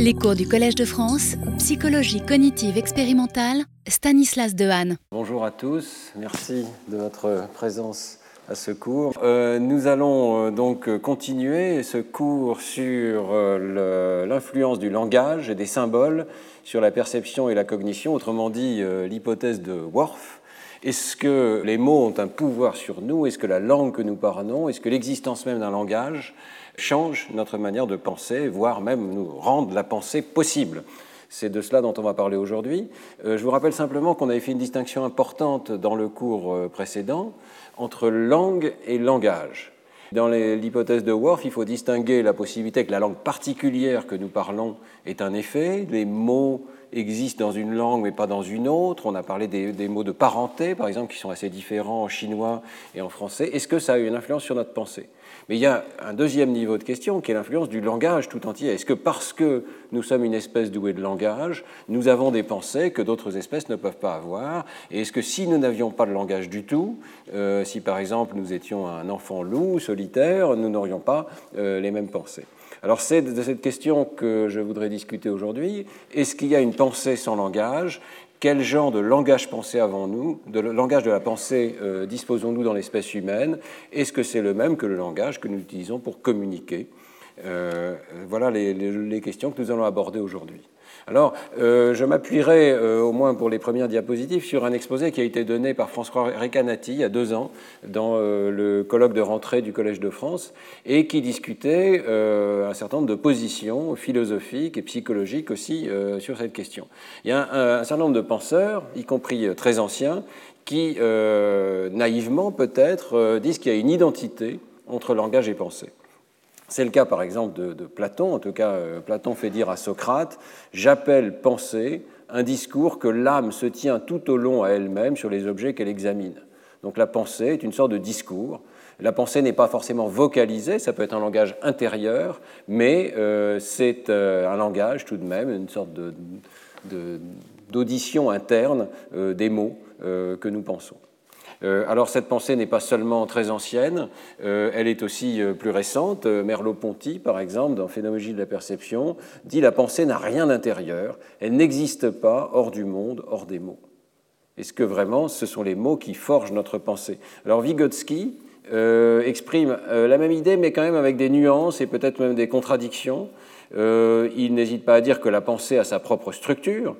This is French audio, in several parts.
Les cours du Collège de France, psychologie cognitive expérimentale, Stanislas Dehaene. Bonjour à tous, merci de votre présence à ce cours. Euh, nous allons euh, donc continuer ce cours sur euh, l'influence du langage et des symboles sur la perception et la cognition, autrement dit l'hypothèse de Worf. Est-ce que les mots ont un pouvoir sur nous? Est-ce que la langue que nous parlons? Est-ce que l'existence même d'un langage change notre manière de penser, voire même nous rendre la pensée possible. C'est de cela dont on va parler aujourd'hui. Euh, je vous rappelle simplement qu'on avait fait une distinction importante dans le cours euh, précédent entre langue et langage. Dans l'hypothèse de Worf, il faut distinguer la possibilité que la langue particulière que nous parlons est un effet, les mots existent dans une langue mais pas dans une autre. On a parlé des, des, mots de parenté, par exemple, qui sont assez différents en chinois et en français. Est-ce que ça a eu une influence sur notre pensée? Mais il y a un deuxième niveau de question qui est l'influence du langage tout entier. Est-ce que parce que nous sommes une espèce douée de langage, nous avons des pensées que d'autres espèces ne peuvent pas avoir? Et est-ce que si nous n'avions pas de langage du tout, euh, si par exemple nous étions un enfant loup, solitaire, nous n'aurions pas euh, les mêmes pensées? Alors c'est de cette question que je voudrais discuter aujourd'hui. Est-ce qu'il y a une pensée sans langage? Quel genre de langage pensé avons-nous, de langage de la pensée euh, disposons-nous dans l'espèce humaine Est-ce que c'est le même que le langage que nous utilisons pour communiquer? Euh, Voilà les, questions que nous allons aborder aujourd'hui. Alors, euh, je m'appuierai, euh, au moins pour les premières diapositives, sur un exposé qui a été donné par François Recanati il y a deux ans dans euh, le colloque de rentrée du Collège de France et qui discutait un certain nombre de positions philosophiques et psychologiques aussi sur cette question. Il y a un, un certain nombre de penseurs, y compris très anciens, qui, naïvement peut-être, disent qu'il y a une identité entre langage et pensée. C'est le cas par exemple de, Platon. En tout cas, euh, Platon fait dire à Socrate J'appelle pensée un discours que l'âme se tient tout au long à elle-même sur les objets qu'elle examine. Donc la pensée est une sorte de discours. La pensée n'est pas forcément vocalisée, ça peut être un langage intérieur, mais euh, c'est euh, un langage tout de même, une sorte d'audition interne des mots que nous pensons. Euh, alors cette pensée n'est pas seulement très ancienne, euh, elle est aussi euh, plus récente. Merleau-Ponty, par exemple, dans Phénoménologie de la perception, dit la pensée n'a rien d'intérieur, elle n'existe pas hors du monde, hors des mots. Est-ce que vraiment ce sont les mots qui forgent notre pensée? Alors Vygotsky exprime la même idée, mais quand même avec des nuances et peut-être même des contradictions. il n'hésite pas à dire que la pensée a sa propre structure,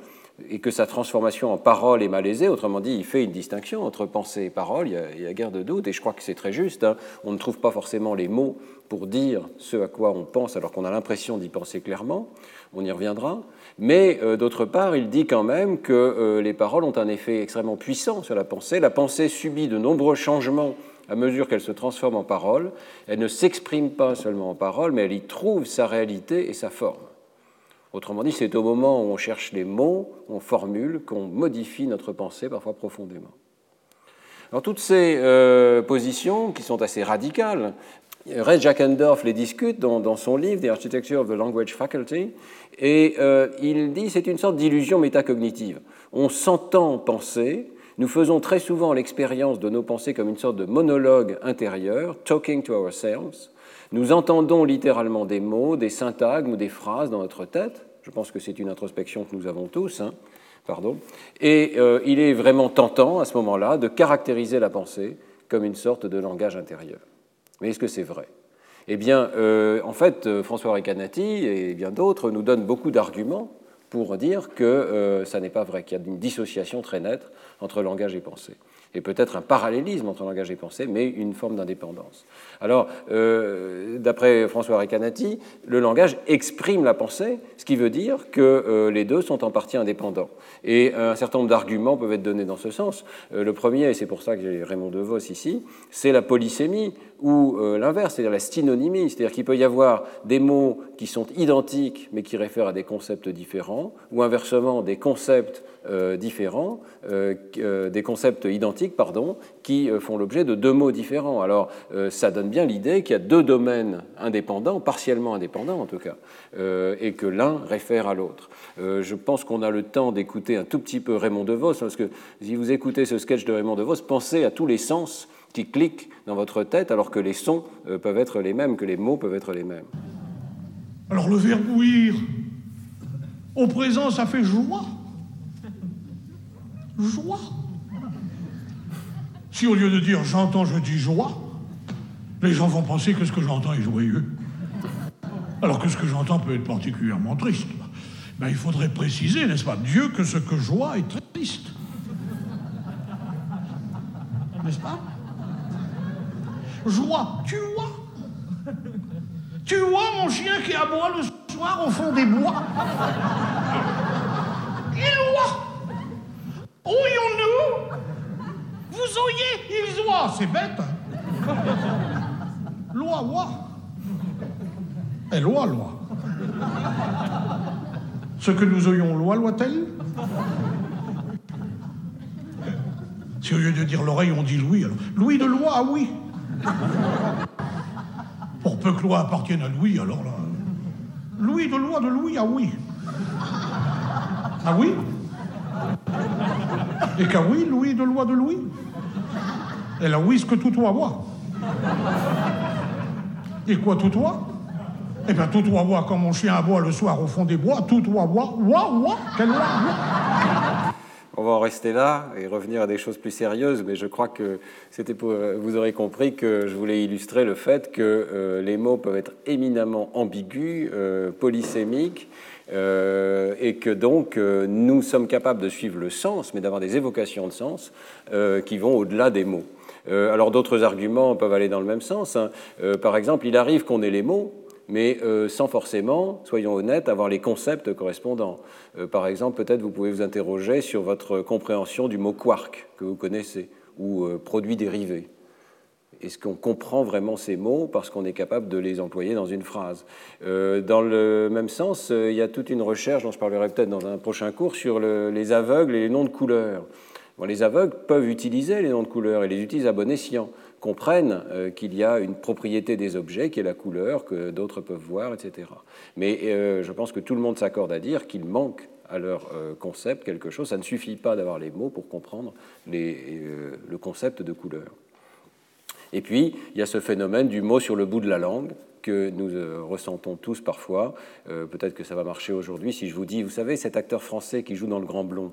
et que sa transformation en parole est malaisée. Autrement dit, il fait une distinction entre pensée et parole, il y a, guère de doute, et je crois que c'est très juste. Hein. On ne trouve pas forcément les mots pour dire ce à quoi on pense alors qu'on a l'impression d'y penser clairement, on y reviendra. Mais euh, d'autre part, il dit quand même que euh, les paroles ont un effet extrêmement puissant sur la pensée. La pensée subit de nombreux changements à mesure qu'elle se transforme en parole. Elle ne s'exprime pas seulement en parole, mais elle y trouve sa réalité et sa forme. Autrement dit, c'est au moment où on cherche les mots, on formule, qu'on modifie notre pensée, parfois profondément. Alors toutes ces euh, positions, qui sont assez radicales, Ray Jackendorf les discute dans, son livre The Architecture of the Language Faculty, et euh, il dit c'est une sorte d'illusion métacognitive. On s'entend penser, nous faisons très souvent l'expérience de nos pensées comme une sorte de monologue intérieur, talking to ourselves, nous entendons littéralement des mots, des syntagmes ou des phrases dans notre tête. Je pense que c'est une introspection que nous avons tous. Hein. Pardon. Et euh, il est vraiment tentant à ce moment-là de caractériser la pensée comme une sorte de langage intérieur. Mais est-ce que c'est vrai? Eh bien, euh, en fait, euh, François Recanati et bien d'autres nous donnent beaucoup d'arguments pour dire que ça n'est pas vrai, qu'il y a une dissociation très nette entre langage et pensée et peut-être un parallélisme entre langage et pensée, mais une forme d'indépendance. Alors, euh, d'après François Recanati, le langage exprime la pensée, ce qui veut dire que euh, les deux sont en partie indépendants. Et un certain nombre d'arguments peuvent être donnés dans ce sens. Euh, le premier, et c'est pour ça que j'ai Raymond DeVos ici, c'est la polysémie, ou l'inverse, c'est-à-dire la synonymie, c'est-à-dire qu'il peut y avoir des mots qui sont identiques mais qui réfèrent à des concepts différents, ou inversement des concepts différents, des concepts identiques, pardon, qui font l'objet de deux mots différents. Alors, ça donne bien l'idée qu'il y a deux domaines indépendants, partiellement indépendants en tout cas, euh, et que l'un réfère à l'autre. Euh, je pense qu'on a le temps d'écouter un tout petit peu Raymond DeVos, parce que si vous écoutez ce sketch de Raymond DeVos, pensez à tous les sens qui cliquent dans votre tête, alors que les sons euh, peuvent être les mêmes, que les mots peuvent être les mêmes. Alors le verbe ouïr Au présent, ça fait joie. Joie. Si au lieu de dire j'entends, je dis joie, les gens vont penser que ce que j'entends est joyeux. Alors que ce que j'entends peut être particulièrement triste. Ben, il faudrait préciser, n'est-ce pas, Dieu, que ce que joie est triste. N'est-ce pas? Joie, tu vois Tu vois mon chien qui aboie le soir au fond des bois? Il oie Oyons-nous Vous oyez, ils oient, c'est bête. Hein. loi, loi. Et loi, loi. Ce que nous oyons, loi, loi-t-elle? Si au lieu de dire l'oreille, on dit Louis, alors. Louis de loi, ah oui. Pour peu que loi appartienne à Louis, alors là. Louis de loi de Louis, ah oui. Ah oui Et qu'à oui, Louis de loi de Louis Elle a oui ce que tout toi voit. Et quoi tout toi Eh bien tout toi voit quand mon chien aboie le soir au fond des bois, tout toi voit, ouah, ouah, quel on va en rester là et revenir à des choses plus sérieuses, mais je crois que c'était pour, vous aurez compris que je voulais illustrer le fait que euh, les mots peuvent être éminemment ambigus, euh, polysémiques, euh, et que donc nous sommes capables de suivre le sens, mais d'avoir des évocations de sens qui vont au-delà des mots. alors d'autres arguments peuvent aller dans le même sens. Hein. par exemple, il arrive qu'on ait les mots, mais euh, sans forcément, soyons honnêtes, avoir les concepts correspondants. Euh, par exemple, peut-être vous pouvez vous interroger sur votre compréhension du mot quark que vous connaissez, ou euh, produit dérivé. Est-ce qu'on comprend vraiment ces mots parce qu'on est capable de les employer dans une phrase? Dans le même sens, il y a toute une recherche dont je parlerai peut-être dans un prochain cours sur les aveugles et les noms de couleurs. les aveugles peuvent utiliser les noms de couleurs et les utilisent à bon escient comprennent euh, qu'il y a une propriété des objets qui est la couleur que d'autres peuvent voir, etc. Mais euh, je pense que tout le monde s'accorde à dire qu'il manque à leur euh, concept quelque chose. Ça ne suffit pas d'avoir les mots pour comprendre le concept de couleur. Et puis, il y a ce phénomène du mot sur le bout de la langue que nous ressentons tous parfois. Peut-être que ça va marcher aujourd'hui si je vous dis, vous savez, cet acteur français qui joue dans Le Grand Blond,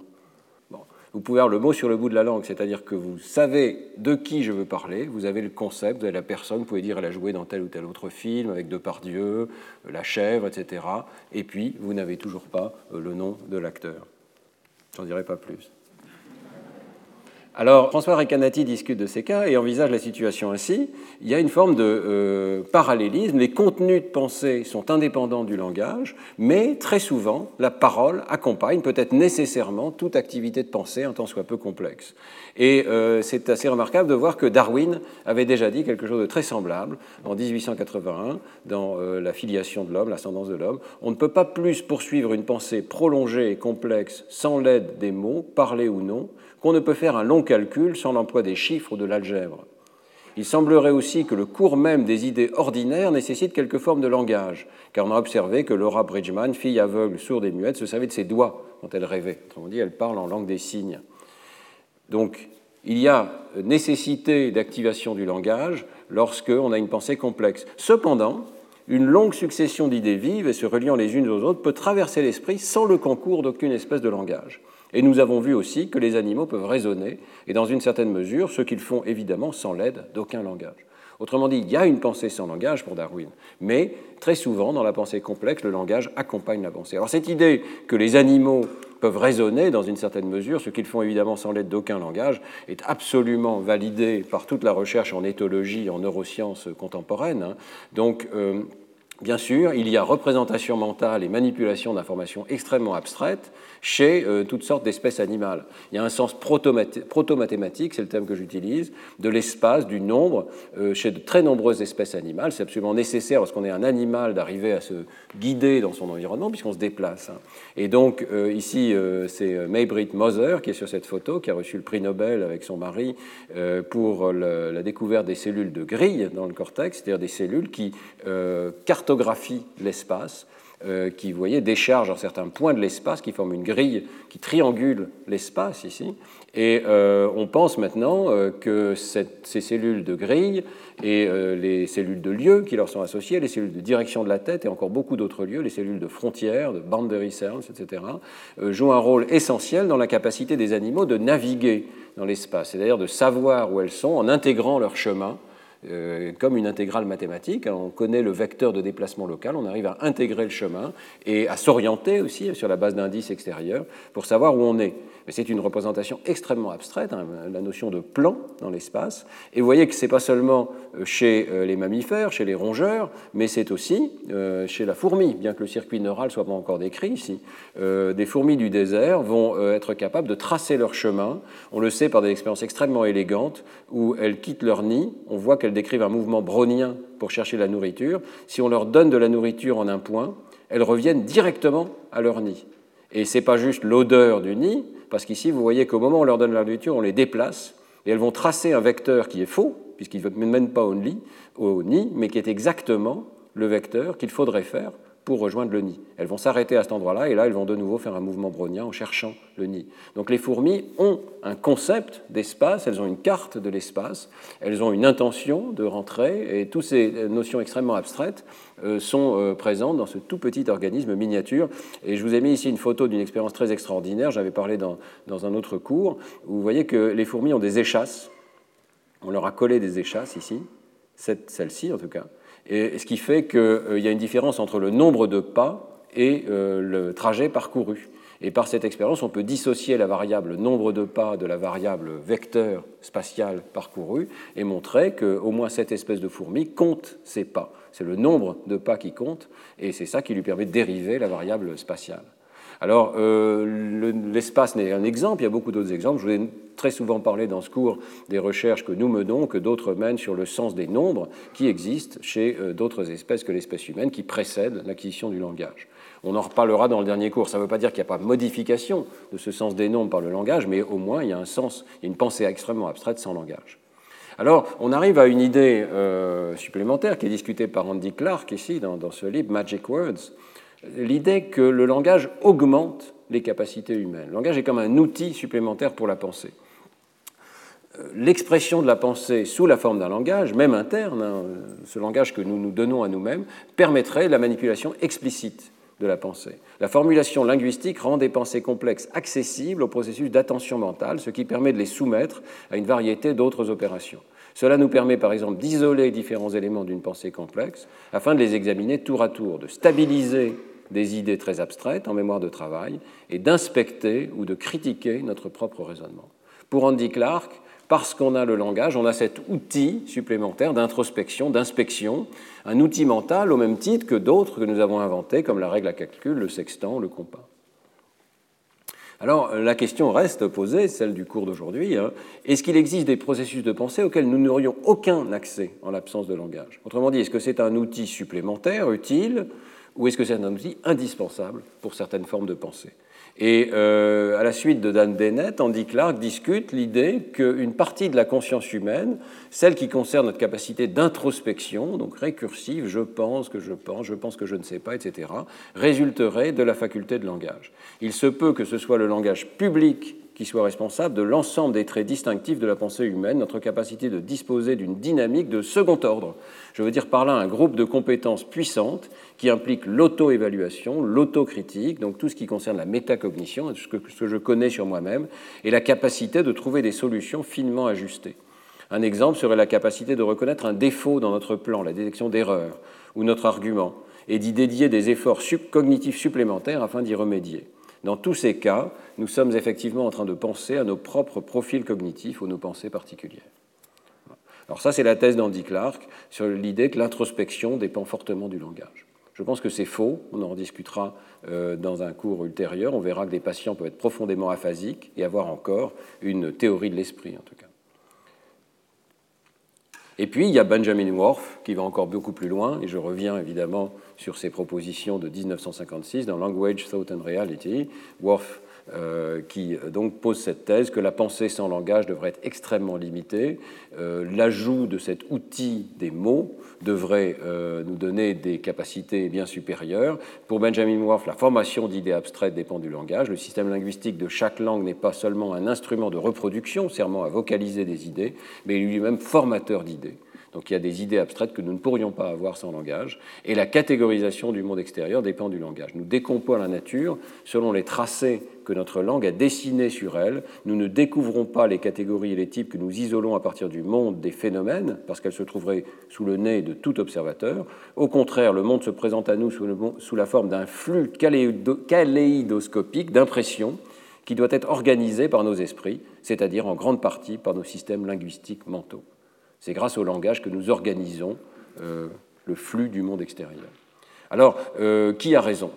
vous pouvez avoir le mot sur le bout de la langue, c'est-à-dire que vous savez de qui je veux parler, vous avez le concept, vous avez la personne, vous pouvez dire elle a joué dans tel ou tel autre film avec Depardieu, euh, La chèvre, etc. Et puis, vous n'avez toujours pas euh, le nom de l'acteur. J'en dirai pas plus. Alors, François Recanati discute de ces cas et envisage la situation ainsi. Il y a une forme de euh, parallélisme. Les contenus de pensée sont indépendants du langage, mais très souvent, la parole accompagne, peut-être nécessairement, toute activité de pensée, un tant soit peu complexe. Et euh, c'est assez remarquable de voir que Darwin avait déjà dit quelque chose de très semblable en 1881 dans euh, La filiation de l'homme, l'ascendance de l'homme. On ne peut pas plus poursuivre une pensée prolongée et complexe sans l'aide des mots, parlés ou non, qu'on ne peut faire un long calcul sans l'emploi des chiffres ou de l'algèbre. Il semblerait aussi que le cours même des idées ordinaires nécessite quelque forme de langage, car on a observé que Laura Bridgman, fille aveugle, sourde et muette, se savait de ses doigts quand elle rêvait. Autrement dit, elle parle en langue des signes. Donc, il y a nécessité d'activation du langage lorsqu'on a une pensée complexe. Cependant, une longue succession d'idées vives et se reliant les unes aux autres peut traverser l'esprit sans le concours d'aucune espèce de langage. Et nous avons vu aussi que les animaux peuvent raisonner, et dans une certaine mesure, ce qu'ils font évidemment sans l'aide d'aucun langage. Autrement dit, il y a une pensée sans langage pour Darwin, mais très souvent, dans la pensée complexe, le langage accompagne la pensée. Alors cette idée que les animaux peuvent raisonner dans une certaine mesure, ce qu'ils font évidemment sans l'aide d'aucun langage, est absolument validée par toute la recherche en éthologie, en neurosciences contemporaines. Hein. Donc, euh, Bien sûr, il y a représentation mentale et manipulation d'informations extrêmement abstraites chez euh, toutes sortes d'espèces animales. Il y a un sens proto-mathématique, c'est le terme que j'utilise, de l'espace, du nombre, euh, chez de très nombreuses espèces animales. C'est absolument nécessaire lorsqu'on est un animal d'arriver à se guider dans son environnement puisqu'on se déplace. Hein. Et donc euh, ici, c'est Maybrit Moser qui est sur cette photo, qui a reçu le prix Nobel avec son mari pour la découverte des cellules de grille dans le cortex, c'est-à-dire des cellules qui cartographie l'espace qui, vous voyez, déchargent en certains points de l'espace, qui forment une grille qui triangule l'espace ici. Et on pense maintenant que ces cellules de grille et les cellules de lieu qui leur sont associées, les cellules de direction de la tête et encore beaucoup d'autres lieux, les cellules de frontières, de boundary cells, etc., jouent un rôle essentiel dans la capacité des animaux de naviguer dans l'espace, c'est-à-dire de savoir où elles sont en intégrant leur chemin euh, comme une intégrale mathématique. On connaît le vecteur de déplacement local, on arrive à intégrer le chemin et à s'orienter aussi sur la base d'indices extérieurs pour savoir où on est. Mais c'est une représentation extrêmement abstraite, hein, la notion de plan dans l'espace. Et vous voyez que ce n'est pas seulement euh, chez euh, les mammifères, chez les rongeurs, mais c'est aussi chez la fourmi, bien que le circuit neural soit pas encore décrit ici. Des fourmis du désert vont être capables de tracer leur chemin. On le sait par des expériences extrêmement élégantes où elles quittent leur nid. On voit qu'elles décrivent un mouvement brownien pour chercher la nourriture. Si on leur donne de la nourriture en un point, elles reviennent directement à leur nid. Et ce n'est pas juste l'odeur du nid, parce qu'ici, vous voyez qu'au moment où on leur donne la nourriture, on les déplace, et elles vont tracer un vecteur qui est faux, puisqu'il ne mène pas au nid, mais qui est exactement le vecteur qu'il faudrait faire pour rejoindre le nid. Elles vont s'arrêter à cet endroit-là et là, elles vont de nouveau faire un mouvement brownien en cherchant le nid. Donc les fourmis ont un concept d'espace, elles ont une carte de l'espace, elles ont une intention de rentrer et toutes ces notions extrêmement abstraites euh, sont euh, présentes dans ce tout petit organisme miniature. Et je vous ai mis ici une photo d'une expérience très extraordinaire, j'avais parlé dans, dans un autre cours, où vous voyez que les fourmis ont des échasses. On leur a collé des échasses ici, celle-ci en tout cas et ce qui fait qu'il euh, y a une différence entre le nombre de pas et euh, le trajet parcouru. Et par cette expérience, on peut dissocier la variable nombre de pas de la variable vecteur spatial parcouru et montrer qu'au moins cette espèce de fourmi compte ses pas. C'est le nombre de pas qui compte et c'est ça qui lui permet de dériver la variable spatiale. Alors, euh, l'espace n'est un exemple, il y a beaucoup d'autres exemples. Je vous ai très souvent parlé dans ce cours des recherches que nous menons, que d'autres mènent sur le sens des nombres qui existent chez euh, d'autres espèces que l'espèce humaine qui précèdent l'acquisition du langage. On en reparlera dans le dernier cours. Ça ne veut pas dire qu'il n'y a pas modification de ce sens des nombres par le langage, mais au moins il y a un sens, une pensée extrêmement abstraite sans langage. Alors, on arrive à une idée euh, supplémentaire qui est discutée par Andy Clark ici dans ce livre, Magic Words, l'idée que le langage augmente les capacités humaines. Le langage est comme un outil supplémentaire pour la pensée. Euh, l'expression de la pensée sous la forme d'un langage, même interne, hein, ce langage que nous nous donnons à nous-mêmes, permettrait la manipulation explicite de la pensée. La formulation linguistique rend des pensées complexes accessibles au processus d'attention mentale, ce qui permet de les soumettre à une variété d'autres opérations. Cela nous permet par exemple d'isoler différents éléments d'une pensée complexe afin de les examiner tour à tour, de stabiliser des idées très abstraites en mémoire de travail et d'inspecter ou de critiquer notre propre raisonnement. Pour Andy Clark, parce qu'on a le langage, on a cet outil supplémentaire d'introspection, d'inspection, un outil mental au même titre que d'autres que nous avons inventés, comme la règle à calcul, le sextant, le compas. Alors la question reste posée, celle du cours d'aujourd'hui. Hein. Est-ce qu'il existe des processus de pensée auxquels nous n'aurions aucun accès en l'absence de langage? Autrement dit, est-ce que c'est un outil supplémentaire, utile, ou est-ce que c'est un outil indispensable pour certaines formes de pensée? Et euh, à la suite de Dan Dennett, Andy Clark discute l'idée qu'une partie de la conscience humaine, celle qui concerne notre capacité d'introspection, donc récursive, je pense que je pense, je pense que je ne sais pas, etc., résulterait de la faculté de langage. Il se peut que ce soit le langage public qui soit responsable de l'ensemble des traits distinctifs de la pensée humaine, notre capacité de disposer d'une dynamique de second ordre. Je veux dire par là un groupe de compétences puissantes qui implique l'auto-évaluation, l'autocritique, donc tout ce qui concerne la métacognition, ce que, ce que je connais sur moi-même, et la capacité de trouver des solutions finement ajustées. Un exemple serait la capacité de reconnaître un défaut dans notre plan, la détection d'erreurs, ou notre argument, et d'y dédier des efforts cognitifs supplémentaires afin d'y remédier. Dans tous ces cas, nous sommes effectivement en train de penser à nos propres profils cognitifs ou nos pensées particulières. Alors ça, c'est la thèse d'Andy Clark sur l'idée que l'introspection dépend fortement du langage. Je pense que c'est faux, on en discutera euh, dans un cours ultérieur, on verra que des patients peuvent être profondément aphasiques et avoir encore une théorie de l'esprit en tout cas. Et puis, il y a Benjamin Worf qui va encore beaucoup plus loin, et je reviens évidemment sur ses propositions de 1956 dans Language, Thought and Reality. Worf euh, qui donc pose cette thèse que la pensée sans langage devrait être extrêmement limitée. L'ajout de cet outil des mots devrait nous donner des capacités bien supérieures. Pour Benjamin Worf, la formation d'idées abstraites dépend du langage. Le système linguistique de chaque langue n'est pas seulement un instrument de reproduction servant à vocaliser des idées, mais lui-même formateur d'idées. Donc il y a des idées abstraites que nous ne pourrions pas avoir sans langage. Et la catégorisation du monde extérieur dépend du langage. Nous décomposons la nature selon les tracés que notre langue a dessinés sur elle. Nous ne découvrons pas les catégories et les types que nous isolons à partir du monde des phénomènes, parce qu'elles se trouveraient sous le nez de tout observateur. Au contraire, le monde se présente à nous sous, sous la forme d'un flux kaléidoscopique d'impressions qui doit être organisé par nos esprits, c'est-à-dire en grande partie par nos systèmes linguistiques mentaux. C'est grâce au langage que nous organisons euh, le flux du monde extérieur. Alors, euh, qui a raison?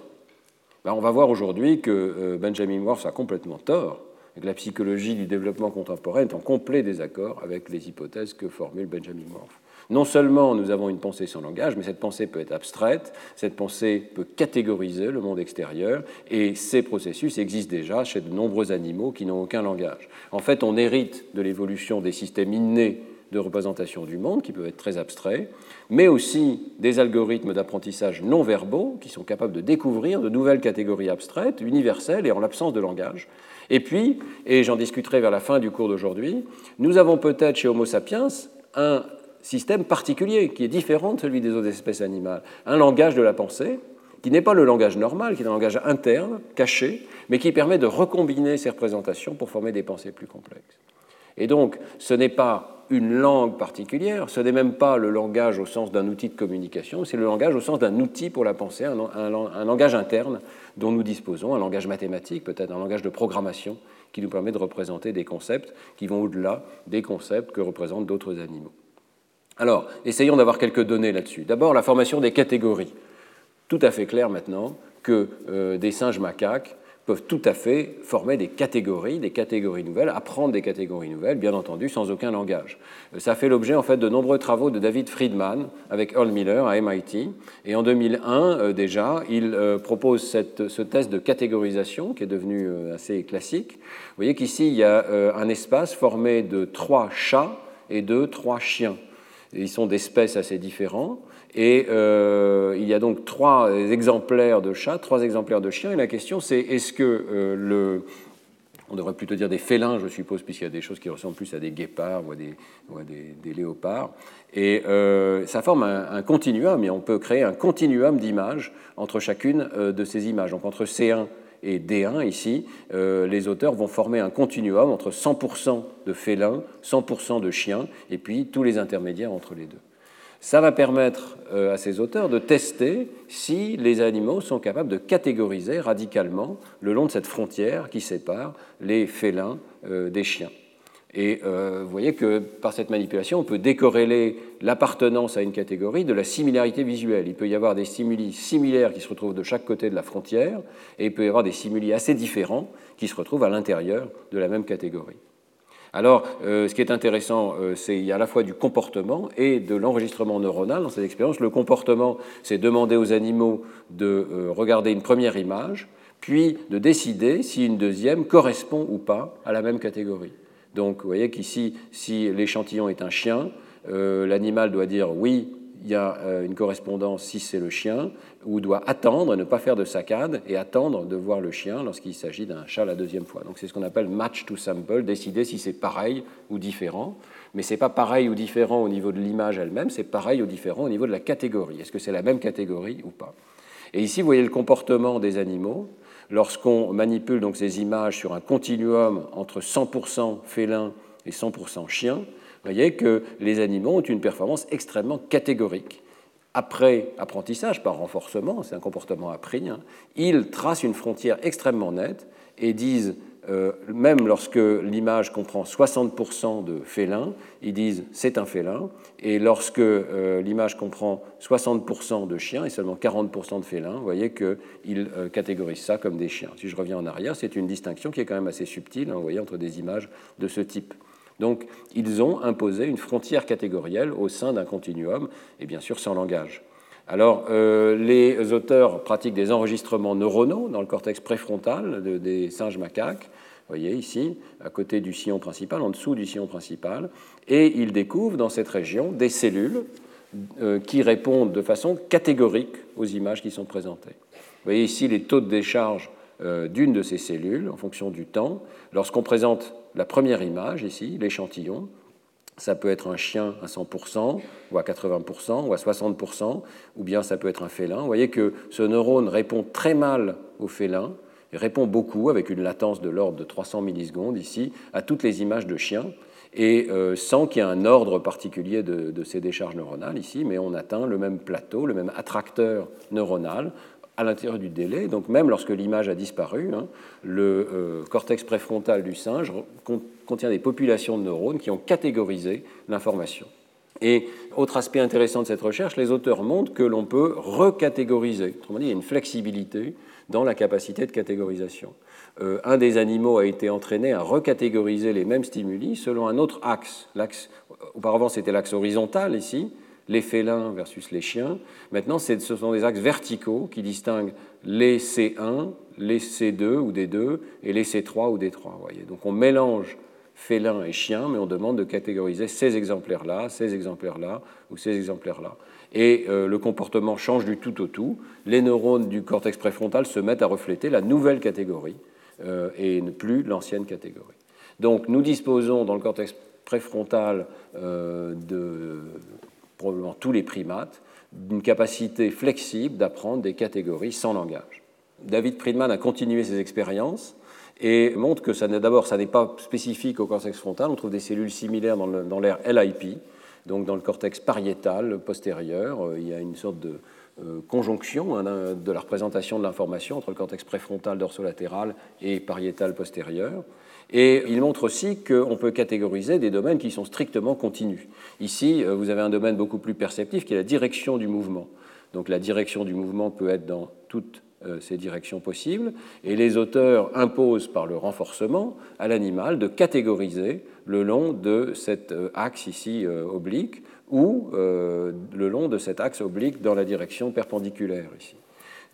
Ben, On va voir aujourd'hui que euh, Benjamin Morse a complètement tort, et que la psychologie du développement contemporain est en complet désaccord avec les hypothèses que formule Benjamin Morse. Non seulement nous avons une pensée sans langage, mais cette pensée peut être abstraite, cette pensée peut catégoriser le monde extérieur, et ces processus existent déjà chez de nombreux animaux qui n'ont aucun langage. En fait, on hérite de l'évolution des systèmes innés de représentation du monde qui peuvent être très abstraits, mais aussi des algorithmes d'apprentissage non verbaux qui sont capables de découvrir de nouvelles catégories abstraites, universelles et en l'absence de langage. Et puis, et j'en discuterai vers la fin du cours d'aujourd'hui, nous avons peut-être chez Homo sapiens un système particulier qui est différent de celui des autres espèces animales, un langage de la pensée qui n'est pas le langage normal, qui est un langage interne, caché, mais qui permet de recombiner ces représentations pour former des pensées plus complexes. Et donc, ce n'est pas une langue particulière, ce n'est même pas le langage au sens d'un outil de communication, c'est le langage au sens d'un outil pour la pensée, un, langage interne dont nous disposons, un langage mathématique, peut-être un langage de programmation qui nous permet de représenter des concepts qui vont au-delà des concepts que représentent d'autres animaux. Alors, essayons d'avoir quelques données là-dessus. D'abord, la formation des catégories. Tout à fait clair maintenant que euh, des singes macaques peuvent tout à fait former des catégories, des catégories nouvelles, apprendre des catégories nouvelles, bien entendu, sans aucun langage. Euh, ça fait l'objet en fait de nombreux travaux de David Friedman avec Earl Miller à MIT. Et en 2001 euh, déjà, il euh, propose ce test de catégorisation qui est devenu assez classique. Vous voyez qu'ici il y a un espace formé de trois chats et de trois chiens. Ils sont d'espèces assez différentes. Et euh, il y a donc trois exemplaires de chats, trois exemplaires de chiens. Et la question, c'est est-ce que euh, le. On devrait plutôt dire des félins, je suppose, puisqu'il y a des choses qui ressemblent plus à des guépards ou à des, léopards. Et euh, ça forme un, continuum, et on peut créer un continuum d'images entre chacune de ces images. Donc entre C1 et D1, ici, les auteurs vont former un continuum entre 100% de félins, 100% de chiens, et puis tous les intermédiaires entre les deux. Ça va permettre euh, à ces auteurs de tester si les animaux sont capables de catégoriser radicalement le long de cette frontière qui sépare les félins euh, des chiens. Et euh, vous voyez que par cette manipulation, on peut décorréler l'appartenance à une catégorie de la similarité visuelle. Il peut y avoir des stimuli similaires qui se retrouvent de chaque côté de la frontière, et il peut y avoir des stimuli assez différents qui se retrouvent à l'intérieur de la même catégorie. Alors, euh, ce qui est intéressant, euh, c'est à la fois du comportement et de l'enregistrement neuronal dans cette expérience. Le comportement, c'est demander aux animaux de euh, regarder une première image, puis de décider si une deuxième correspond ou pas à la même catégorie. Donc, vous voyez qu'ici, si l'échantillon est un chien, l'animal doit dire oui, il y a euh, une correspondance si c'est le chien, ou doit attendre, ne pas faire de saccade, et attendre de voir le chien lorsqu'il s'agit d'un chat la deuxième fois. Donc c'est ce qu'on appelle match to sample, décider si c'est pareil ou différent. Mais ce n'est pas pareil ou différent au niveau de l'image elle-même, c'est pareil ou différent au niveau de la catégorie. Est-ce que c'est la même catégorie ou pas? Et ici, vous voyez le comportement des animaux. Lorsqu'on manipule donc ces images sur un continuum entre 100% félin et 100% chien, vous voyez que les animaux ont une performance extrêmement catégorique. Après apprentissage, par renforcement, c'est un comportement appris, hein, ils tracent une frontière extrêmement nette et disent, euh, même lorsque l'image comprend 60% de félin, ils disent c'est un félin, et lorsque euh, l'image comprend 60% de chiens et seulement 40% de félins, vous voyez qu'ils euh, catégorisent ça comme des chiens. Si je reviens en arrière, c'est une distinction qui est quand même assez subtile, hein, voyez, entre des images de ce type. Donc, ils ont imposé une frontière catégorielle au sein d'un continuum, et bien sûr sans langage. Alors, euh, les auteurs pratiquent des enregistrements neuronaux dans le cortex préfrontal des singes macaques, vous voyez ici, à côté du sillon principal, en dessous du sillon principal, et ils découvrent dans cette région des cellules euh, qui répondent de façon catégorique aux images qui sont présentées. Vous voyez ici les taux de décharge euh, d'une de ces cellules en fonction du temps. Lorsqu'on présente la première image ici, l'échantillon, ça peut être un chien à 100%, ou à 80%, ou à 60%, ou bien ça peut être un félin. Vous voyez que ce neurone répond très mal au félin, il répond beaucoup, avec une latence de l'ordre de 300 millisecondes ici, à toutes les images de chiens, et euh, sans qu'il y ait un ordre particulier de, ces décharges neuronales ici, mais on atteint le même plateau, le même attracteur neuronal à l'intérieur du délai. Donc même lorsque l'image a disparu, hein, le euh, cortex préfrontal du singe contient des populations de neurones qui ont catégorisé l'information. Et autre aspect intéressant de cette recherche, les auteurs montrent que l'on peut recatégoriser. Autrement dit, il y a une flexibilité dans la capacité de catégorisation. Euh, un des animaux a été entraîné à recatégoriser les mêmes stimuli selon un autre axe. L'axe auparavant, c'était l'axe horizontal ici, les félins versus les chiens. Maintenant, ce sont des axes verticaux qui distinguent les C1, les C2 ou D2 et les C3 ou D3. Voyez. Donc on mélange félins et chiens, mais on demande de catégoriser ces exemplaires-là, ces exemplaires-là ou ces exemplaires-là. Et euh, le comportement change du tout au tout. Les neurones du cortex préfrontal se mettent à refléter la nouvelle catégorie euh, et plus l'ancienne catégorie. Donc nous disposons dans le cortex préfrontal euh, de probablement tous les primates, d'une capacité flexible d'apprendre des catégories sans langage. David Friedman a continué ses expériences et montre que ça d'abord, ça n'est pas spécifique au cortex frontal. On trouve des cellules similaires dans l'air LIP, donc dans le cortex pariétal postérieur. Euh, il y a une sorte de euh, conjonction hein, de la représentation de l'information entre le cortex préfrontal dorsolatéral et pariétal postérieur. Et il montre aussi qu'on peut catégoriser des domaines qui sont strictement continus. Ici, euh, vous avez un domaine beaucoup plus perceptif qui est la direction du mouvement. Donc la direction du mouvement peut être dans toutes euh, ces directions possibles, et les auteurs imposent par le renforcement à l'animal de catégoriser le long de cet euh, axe ici oblique ou le long de cet axe oblique dans la direction perpendiculaire ici.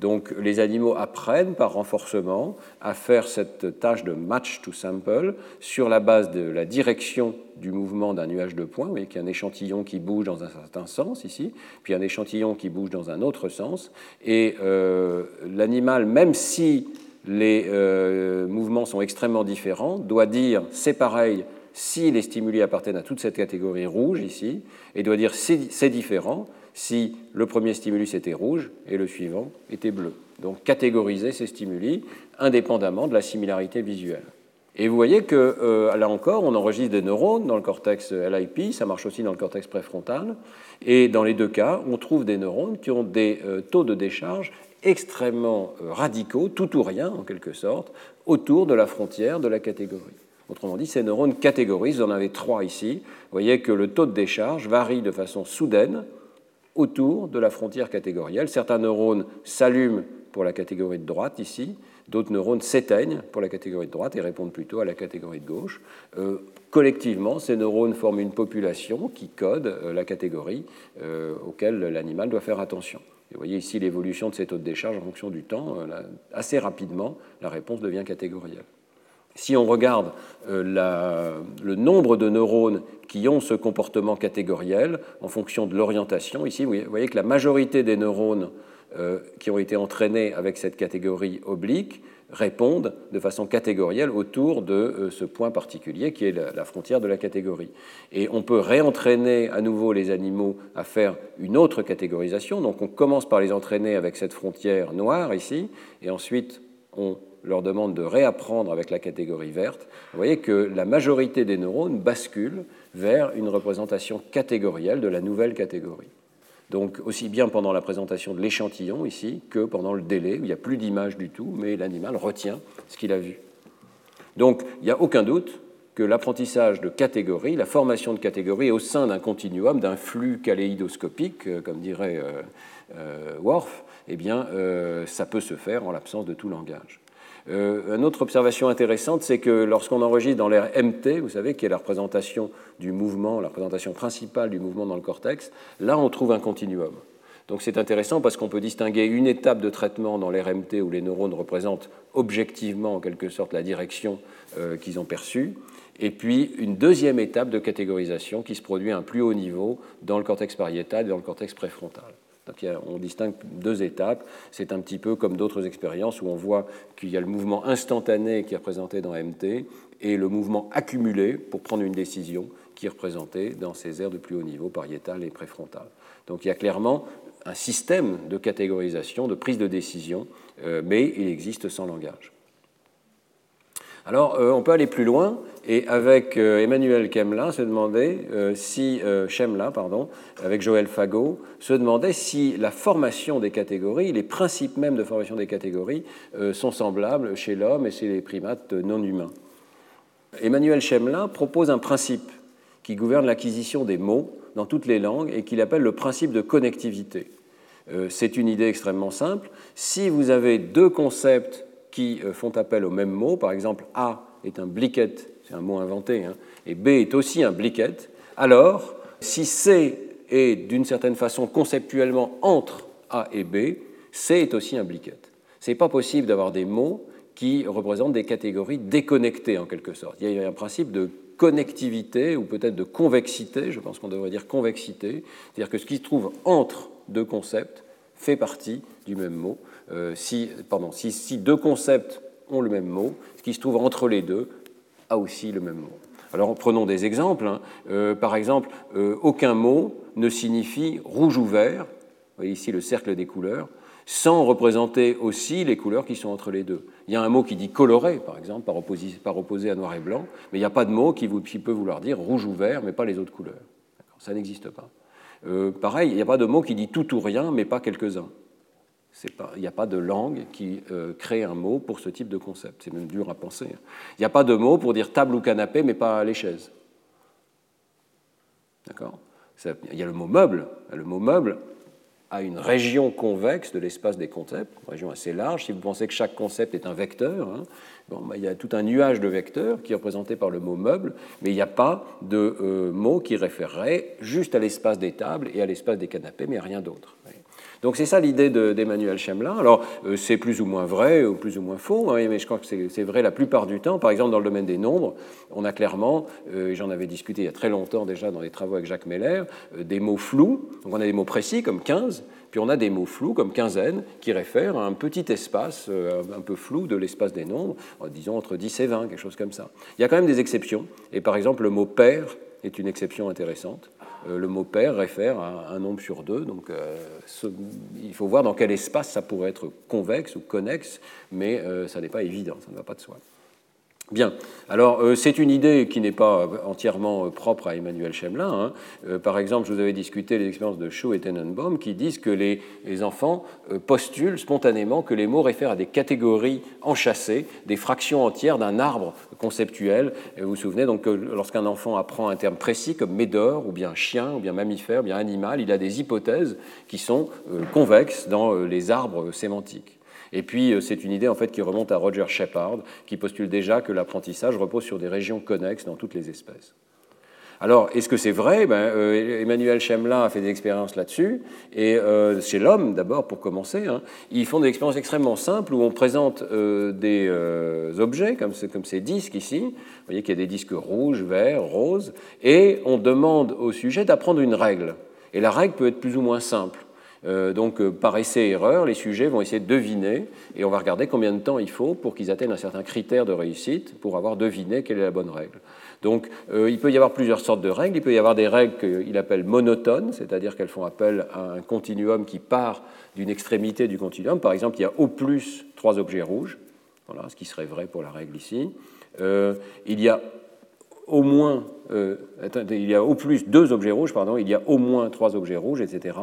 Donc les animaux apprennent par renforcement à faire cette tâche de match to sample sur la base de la direction du mouvement d'un nuage de points. Y a un échantillon qui bouge dans un certain sens ici, puis un échantillon qui bouge dans un autre sens. Et euh, l'animal, même si les euh, mouvements sont extrêmement différents, doit dire c'est pareil si les stimuli appartiennent à toute cette catégorie rouge ici, et doit dire c'est différent si le premier stimulus était rouge et le suivant était bleu. Donc catégoriser ces stimuli indépendamment de la similarité visuelle. Et vous voyez que euh, là encore, on enregistre des neurones dans le cortex LIP, ça marche aussi dans le cortex préfrontal, et dans les deux cas, on trouve des neurones qui ont des euh, taux de décharge extrêmement euh, radicaux, tout ou rien en quelque sorte, autour de la frontière de la catégorie. Autrement dit, ces neurones catégorisent, vous en avez trois ici. Vous voyez que le taux de décharge varie de façon soudaine autour de la frontière catégorielle. Certains neurones s'allument pour la catégorie de droite ici, d'autres neurones s'éteignent pour la catégorie de droite et répondent plutôt à la catégorie de gauche. Euh, collectivement, ces neurones forment une population qui code euh, la catégorie euh, auquel l'animal doit faire attention. vous voyez ici l'évolution de ces taux de décharge en fonction du temps. assez rapidement, la réponse devient catégorielle. Si on regarde euh, le nombre de neurones qui ont ce comportement catégoriel en fonction de l'orientation, ici, vous voyez que la majorité des neurones euh, qui ont été entraînés avec cette catégorie oblique répondent de façon catégorielle autour de euh, ce point particulier qui est la, frontière de la catégorie. Et on peut réentraîner à nouveau les animaux à faire une autre catégorisation. Donc on commence par les entraîner avec cette frontière noire ici, et ensuite on leur demande de réapprendre avec la catégorie verte, vous voyez que la majorité des neurones basculent vers une représentation catégorielle de la nouvelle catégorie. Donc aussi bien pendant la présentation de l'échantillon ici que pendant le délai, où il n'y a plus d'image du tout, mais l'animal retient ce qu'il a vu. Donc il n'y a aucun doute que l'apprentissage de catégories, la formation de catégories au sein d'un continuum, d'un flux kaléidoscopique, euh, comme dirait euh, euh, Worf, eh bien, ça peut se faire en l'absence de tout langage. Euh, une autre observation intéressante, c'est que lorsqu'on enregistre dans l'air MT, vous savez, qui est la représentation du mouvement, la représentation principale du mouvement dans le cortex, là on trouve un continuum. Donc c'est intéressant parce qu'on peut distinguer une étape de traitement dans l'RMT où les neurones représentent objectivement en quelque sorte la direction euh, qu'ils ont perçue, et puis une deuxième étape de catégorisation qui se produit à un plus haut niveau dans le cortex pariétal et dans le cortex préfrontal. Donc on distingue deux étapes. C'est un petit peu comme d'autres expériences où on voit qu'il y a le mouvement instantané qui est représenté dans MT et le mouvement accumulé pour prendre une décision qui est représenté dans ces aires de plus haut niveau, pariétal et préfrontal. Donc il y a clairement un système de catégorisation, de prise de décision, euh, mais il existe sans langage. Alors, euh, on peut aller plus loin et avec euh, Emmanuel Kemla se demander si Chemla, pardon, avec Joël Fagot, se demandait si la formation des catégories, les principes même de formation des catégories, sont semblables chez l'homme et chez les primates non humains. Emmanuel Chemla propose un principe qui gouverne l'acquisition des mots dans toutes les langues et qu'il appelle le principe de connectivité. Euh, c'est une idée extrêmement simple. Si vous avez deux concepts qui euh, font appel au même mot, par exemple A est un bliquet, c'est un mot inventé, hein, et B est aussi un bliquet, alors si C est d'une certaine façon conceptuellement entre A et B, C est aussi un bliquet. Ce n'est pas possible d'avoir des mots qui représentent des catégories déconnectées en quelque sorte. Il y a un principe de connectivité ou peut-être de convexité, je pense qu'on devrait dire convexité, c'est-à-dire que ce qui se trouve entre deux concepts fait partie du même mot. Euh, si, pardon, si, deux concepts ont le même mot, ce qui se trouve entre les deux a aussi le même mot. Alors prenons des exemples. Hein. Euh, par exemple, euh, aucun mot ne signifie rouge ou vert. Vous voyez ici le cercle des couleurs sans représenter aussi les couleurs qui sont entre les deux. Il y a un mot qui dit coloré, par exemple, par opposé, à noir et blanc, mais il n'y a pas de mot qui, peut vouloir dire rouge ou vert, mais pas les autres couleurs. Ça n'existe pas. Pareil, il n'y a pas de mot qui dit tout ou rien, mais pas quelques-uns. Il n'y a pas de langue qui euh, crée un mot pour ce type de concept. C'est même dur à penser. Il n'y a pas de mot pour dire table ou canapé, mais pas les chaises. D'accord? Il y a le mot meuble. Le mot meuble, à une région convexe de l'espace des concepts, une région assez large. Si vous pensez que chaque concept est un vecteur, hein, bon, bah, il y a tout un nuage de vecteurs qui est représenté par le mot meuble, mais il n'y a pas de euh, mot qui référerait juste à l'espace des tables et à l'espace des canapés, mais à rien d'autre. Donc c'est ça l'idée d'Emmanuel Chemla. Alors euh, c'est plus ou moins vrai ou plus ou moins faux, hein, mais je crois que c'est vrai la plupart du temps. Par exemple dans le domaine des nombres, on a clairement, euh, j'en avais discuté il y a très longtemps déjà dans les travaux avec Jacques Meller, euh, des mots flous. Donc on a des mots précis comme 15, puis on a des mots flous comme quinzaine qui réfèrent à un petit espace un peu flou de l'espace des nombres, disons entre 10 et 20, quelque chose comme ça. Il y a quand même des exceptions. Et par exemple le mot père est une exception intéressante. Euh, le mot père réfère à un nombre sur deux. Donc, euh, il faut voir dans quel espace ça pourrait être convexe ou connexe, mais euh, ça n'est pas évident, ça ne va pas de soi. Bien, alors c'est une idée qui n'est pas entièrement propre à Emmanuel Chemelin. Hein. par exemple, je vous avais discuté les expériences de Shaw et Tenenbaum qui disent que les, enfants postulent spontanément que les mots réfèrent à des catégories enchâssées, des fractions entières d'un arbre conceptuel. Vous vous souvenez donc que lorsqu'un enfant apprend un terme précis comme médor, ou bien chien, ou bien mammifère, ou bien animal, il a des hypothèses qui sont euh, convexes dans euh, les arbres sémantiques. Et puis, euh, c'est une idée en fait qui remonte à Roger Shepard, qui postule déjà que l'apprentissage repose sur des régions connexes dans toutes les espèces. Alors, est-ce que c'est vrai? Ben, euh, Emmanuel Chemla a fait des expériences là-dessus, et euh, chez l'homme, d'abord, pour commencer, hein, ils font des expériences extrêmement simples où on présente des objets, comme, ces disques ici. Vous voyez qu'il y a des disques rouges, verts, roses, et on demande au sujet d'apprendre une règle. Et la règle peut être plus ou moins simple. Donc, par essai-erreur, les sujets vont essayer de deviner, et on va regarder combien de temps il faut pour qu'ils atteignent un certain critère de réussite pour avoir deviné quelle est la bonne règle. Donc euh, il peut y avoir plusieurs sortes de règles. Il peut y avoir des règles qu'il appelle monotones, c'est-à-dire qu'elles font appel à un continuum qui part d'une extrémité du continuum. Par exemple, il y a au plus trois objets rouges, voilà, ce qui serait vrai pour la règle ici. Euh, il y a au moins, euh, il y a au plus deux objets rouges, pardon, il y a au moins trois objets rouges, etc.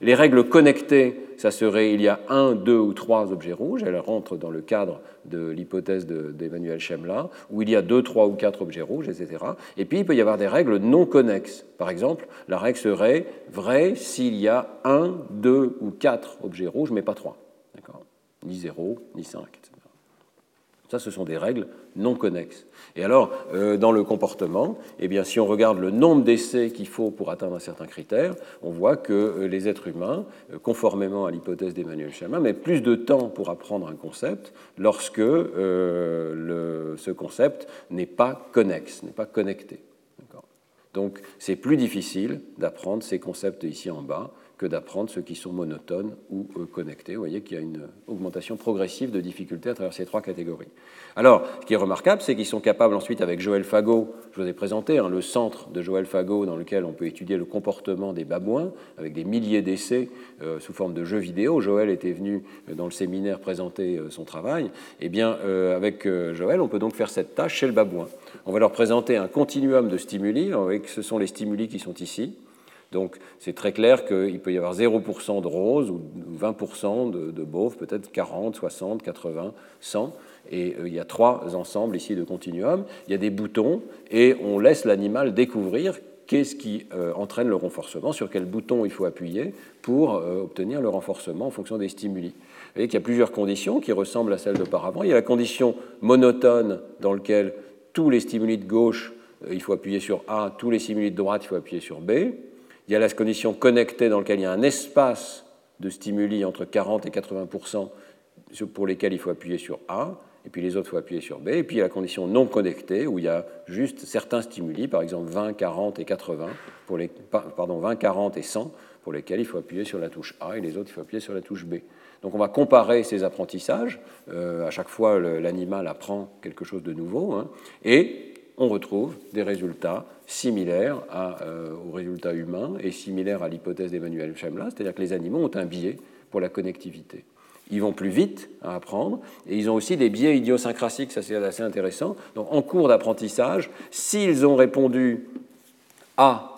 Les règles connectées, ça serait il y a un, deux ou trois objets rouges, elles rentrent dans le cadre de l'hypothèse d'Emmanuel Chemla, où il y a deux, trois ou quatre objets rouges, etc. Et puis il peut y avoir des règles non connexes. Par exemple, la règle serait vraie s'il y a un, deux ou quatre objets rouges, mais pas trois. Ni zéro, ni cinq, etc. Ça, ce sont des règles non connexes. Et alors, euh, dans le comportement, eh bien, si on regarde le nombre d'essais qu'il faut pour atteindre un certain critère, on voit que euh, les êtres humains, euh, conformément à l'hypothèse d'Emmanuel Chamin, mettent plus de temps pour apprendre un concept lorsque ce concept n'est pas connexe, n'est pas connecté. Donc, c'est plus difficile d'apprendre ces concepts ici en bas que d'apprendre ceux qui sont monotones ou euh, connectés. Vous voyez qu'il y a une augmentation progressive de difficulté à travers ces trois catégories. Alors, ce qui est remarquable, c'est qu'ils sont capables ensuite, avec Joël Fagot, je vous ai présenté hein, le centre de Joël Fagot dans lequel on peut étudier le comportement des babouins, avec des milliers d'essais euh, sous forme de jeux vidéo. Joël était venu euh, dans le séminaire présenter son travail. Eh bien, avec Joël, on peut donc faire cette tâche chez le babouin. On va leur présenter un continuum de stimuli, avec ce sont les stimuli qui sont ici. Donc c'est très clair qu'il peut y avoir 0% de rose ou 20% de, de beauf, peut-être 40, 60, 80, 100. Et euh, il y a trois ensembles ici de continuum. Il y a des boutons et on laisse l'animal découvrir qu'est-ce qui euh, entraîne le renforcement, sur quel bouton il faut appuyer pour euh, obtenir le renforcement en fonction des stimuli. Vous voyez qu'il y a plusieurs conditions qui ressemblent à celles d'auparavant. Il y a la condition monotone dans laquelle tous les stimuli de gauche, il faut appuyer sur A, tous les stimuli de droite, il faut appuyer sur B. Il y a la condition connectée dans laquelle il y a un espace de stimuli entre 40 et 80% pour lesquels il faut appuyer sur A, et puis les autres, il faut appuyer sur B. Et puis il y a la condition non connectée, où il y a juste certains stimuli, par exemple 20, 40 et 80, pour les, pardon, 20, 40 et 100, pour lesquels il faut appuyer sur la touche A, et les autres, il faut appuyer sur la touche B. Donc on va comparer ces apprentissages. Euh, à chaque fois, l'animal apprend quelque chose de nouveau. Hein, et on retrouve des résultats similaires euh, aux résultats humains et similaires à l'hypothèse d'Emmanuel Chamla, c'est-à-dire que les animaux ont un biais pour la connectivité. Ils vont plus vite à apprendre et ils ont aussi des biais idiosyncrasiques, ça c'est assez intéressant. Donc en cours d'apprentissage, s'ils ont répondu A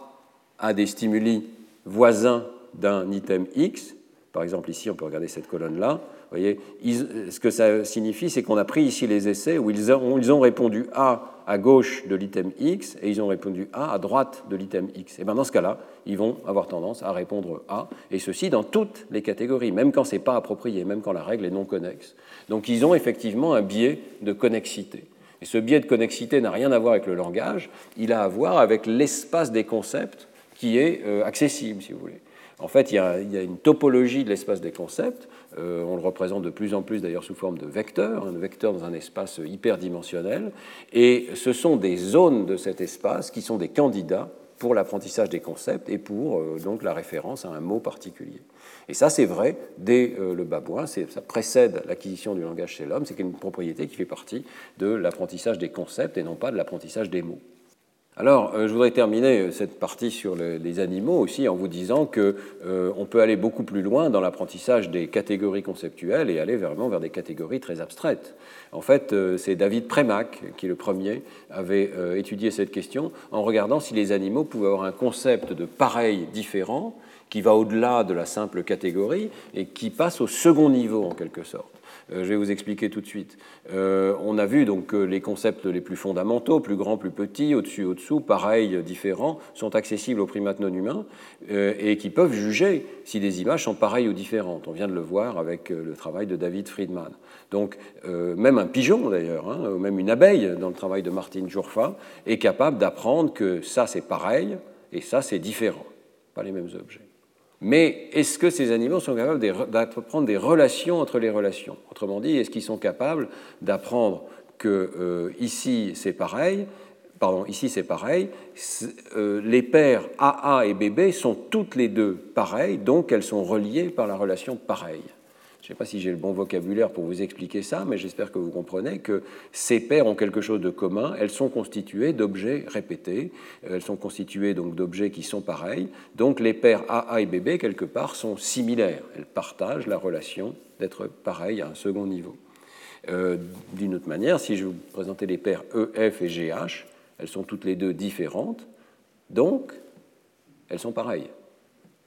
à des stimuli voisins d'un item X, par exemple ici on peut regarder cette colonne-là, voyez, ce que ça signifie, c'est qu'on a pris ici les essais où ils ont, ils ont répondu A à gauche de l'item X et ils ont répondu A à droite de l'item X. Et bien dans ce cas-là, ils vont avoir tendance à répondre A, et ceci dans toutes les catégories, même quand ce n'est pas approprié, même quand la règle est non connexe. Donc ils ont effectivement un biais de connexité. Et ce biais de connexité n'a rien à voir avec le langage, il a à voir avec l'espace des concepts qui est euh, accessible, si vous voulez. En fait, il y, a, une topologie de l'espace des concepts. Euh, on le représente de plus en plus d'ailleurs sous forme de vecteurs, un vecteur dans un espace hyperdimensionnel. Et ce sont des zones de cet espace qui sont des candidats pour l'apprentissage des concepts et pour euh, donc la référence à un mot particulier. Et ça, c'est vrai dès euh, le babouin, ça précède l'acquisition du langage chez l'homme, c'est une propriété qui fait partie de l'apprentissage des concepts et non pas de l'apprentissage des mots. Alors, euh, je voudrais terminer euh, cette partie sur les animaux aussi en vous disant qu'on euh, peut aller beaucoup plus loin dans l'apprentissage des catégories conceptuelles et aller vraiment vers des catégories très abstraites. En fait, c'est David Premack qui, le premier, avait étudié cette question en regardant si les animaux pouvaient avoir un concept de pareil différent qui va au-delà de la simple catégorie et qui passe au second niveau en quelque sorte. Euh, je vais vous expliquer tout de suite. Euh, on a vu donc que les concepts les plus fondamentaux, plus grands, plus petits, au-dessus, au-dessous, pareils, différents, sont accessibles aux primates non humains euh, et qui peuvent juger si des images sont pareilles ou différentes. On vient de le voir avec le travail de David Friedman. Donc, même un pigeon d'ailleurs, hein, ou même une abeille dans le travail de Martin Jourfa, est capable d'apprendre que ça c'est pareil et ça c'est différent, pas les mêmes objets. Mais est-ce que ces animaux sont capables d'apprendre des relations entre les relations? Autrement dit, est-ce qu'ils sont capables d'apprendre que euh, ici c'est pareil Pardon, ici c'est pareil. Euh, les paires AA et BB sont toutes les deux pareilles, donc elles sont reliées par la relation pareille? Je ne sais pas si j'ai le bon vocabulaire pour vous expliquer ça, mais j'espère que vous comprenez que ces paires ont quelque chose de commun. Elles sont constituées d'objets répétés. Elles sont constituées donc d'objets qui sont pareils. Donc les paires AA et BB, quelque part, sont similaires. Elles partagent la relation d'être pareilles à un second niveau. Euh, d'une autre manière, si je vous présentais les paires EF et GH, elles sont toutes les deux différentes. Donc, elles sont pareilles.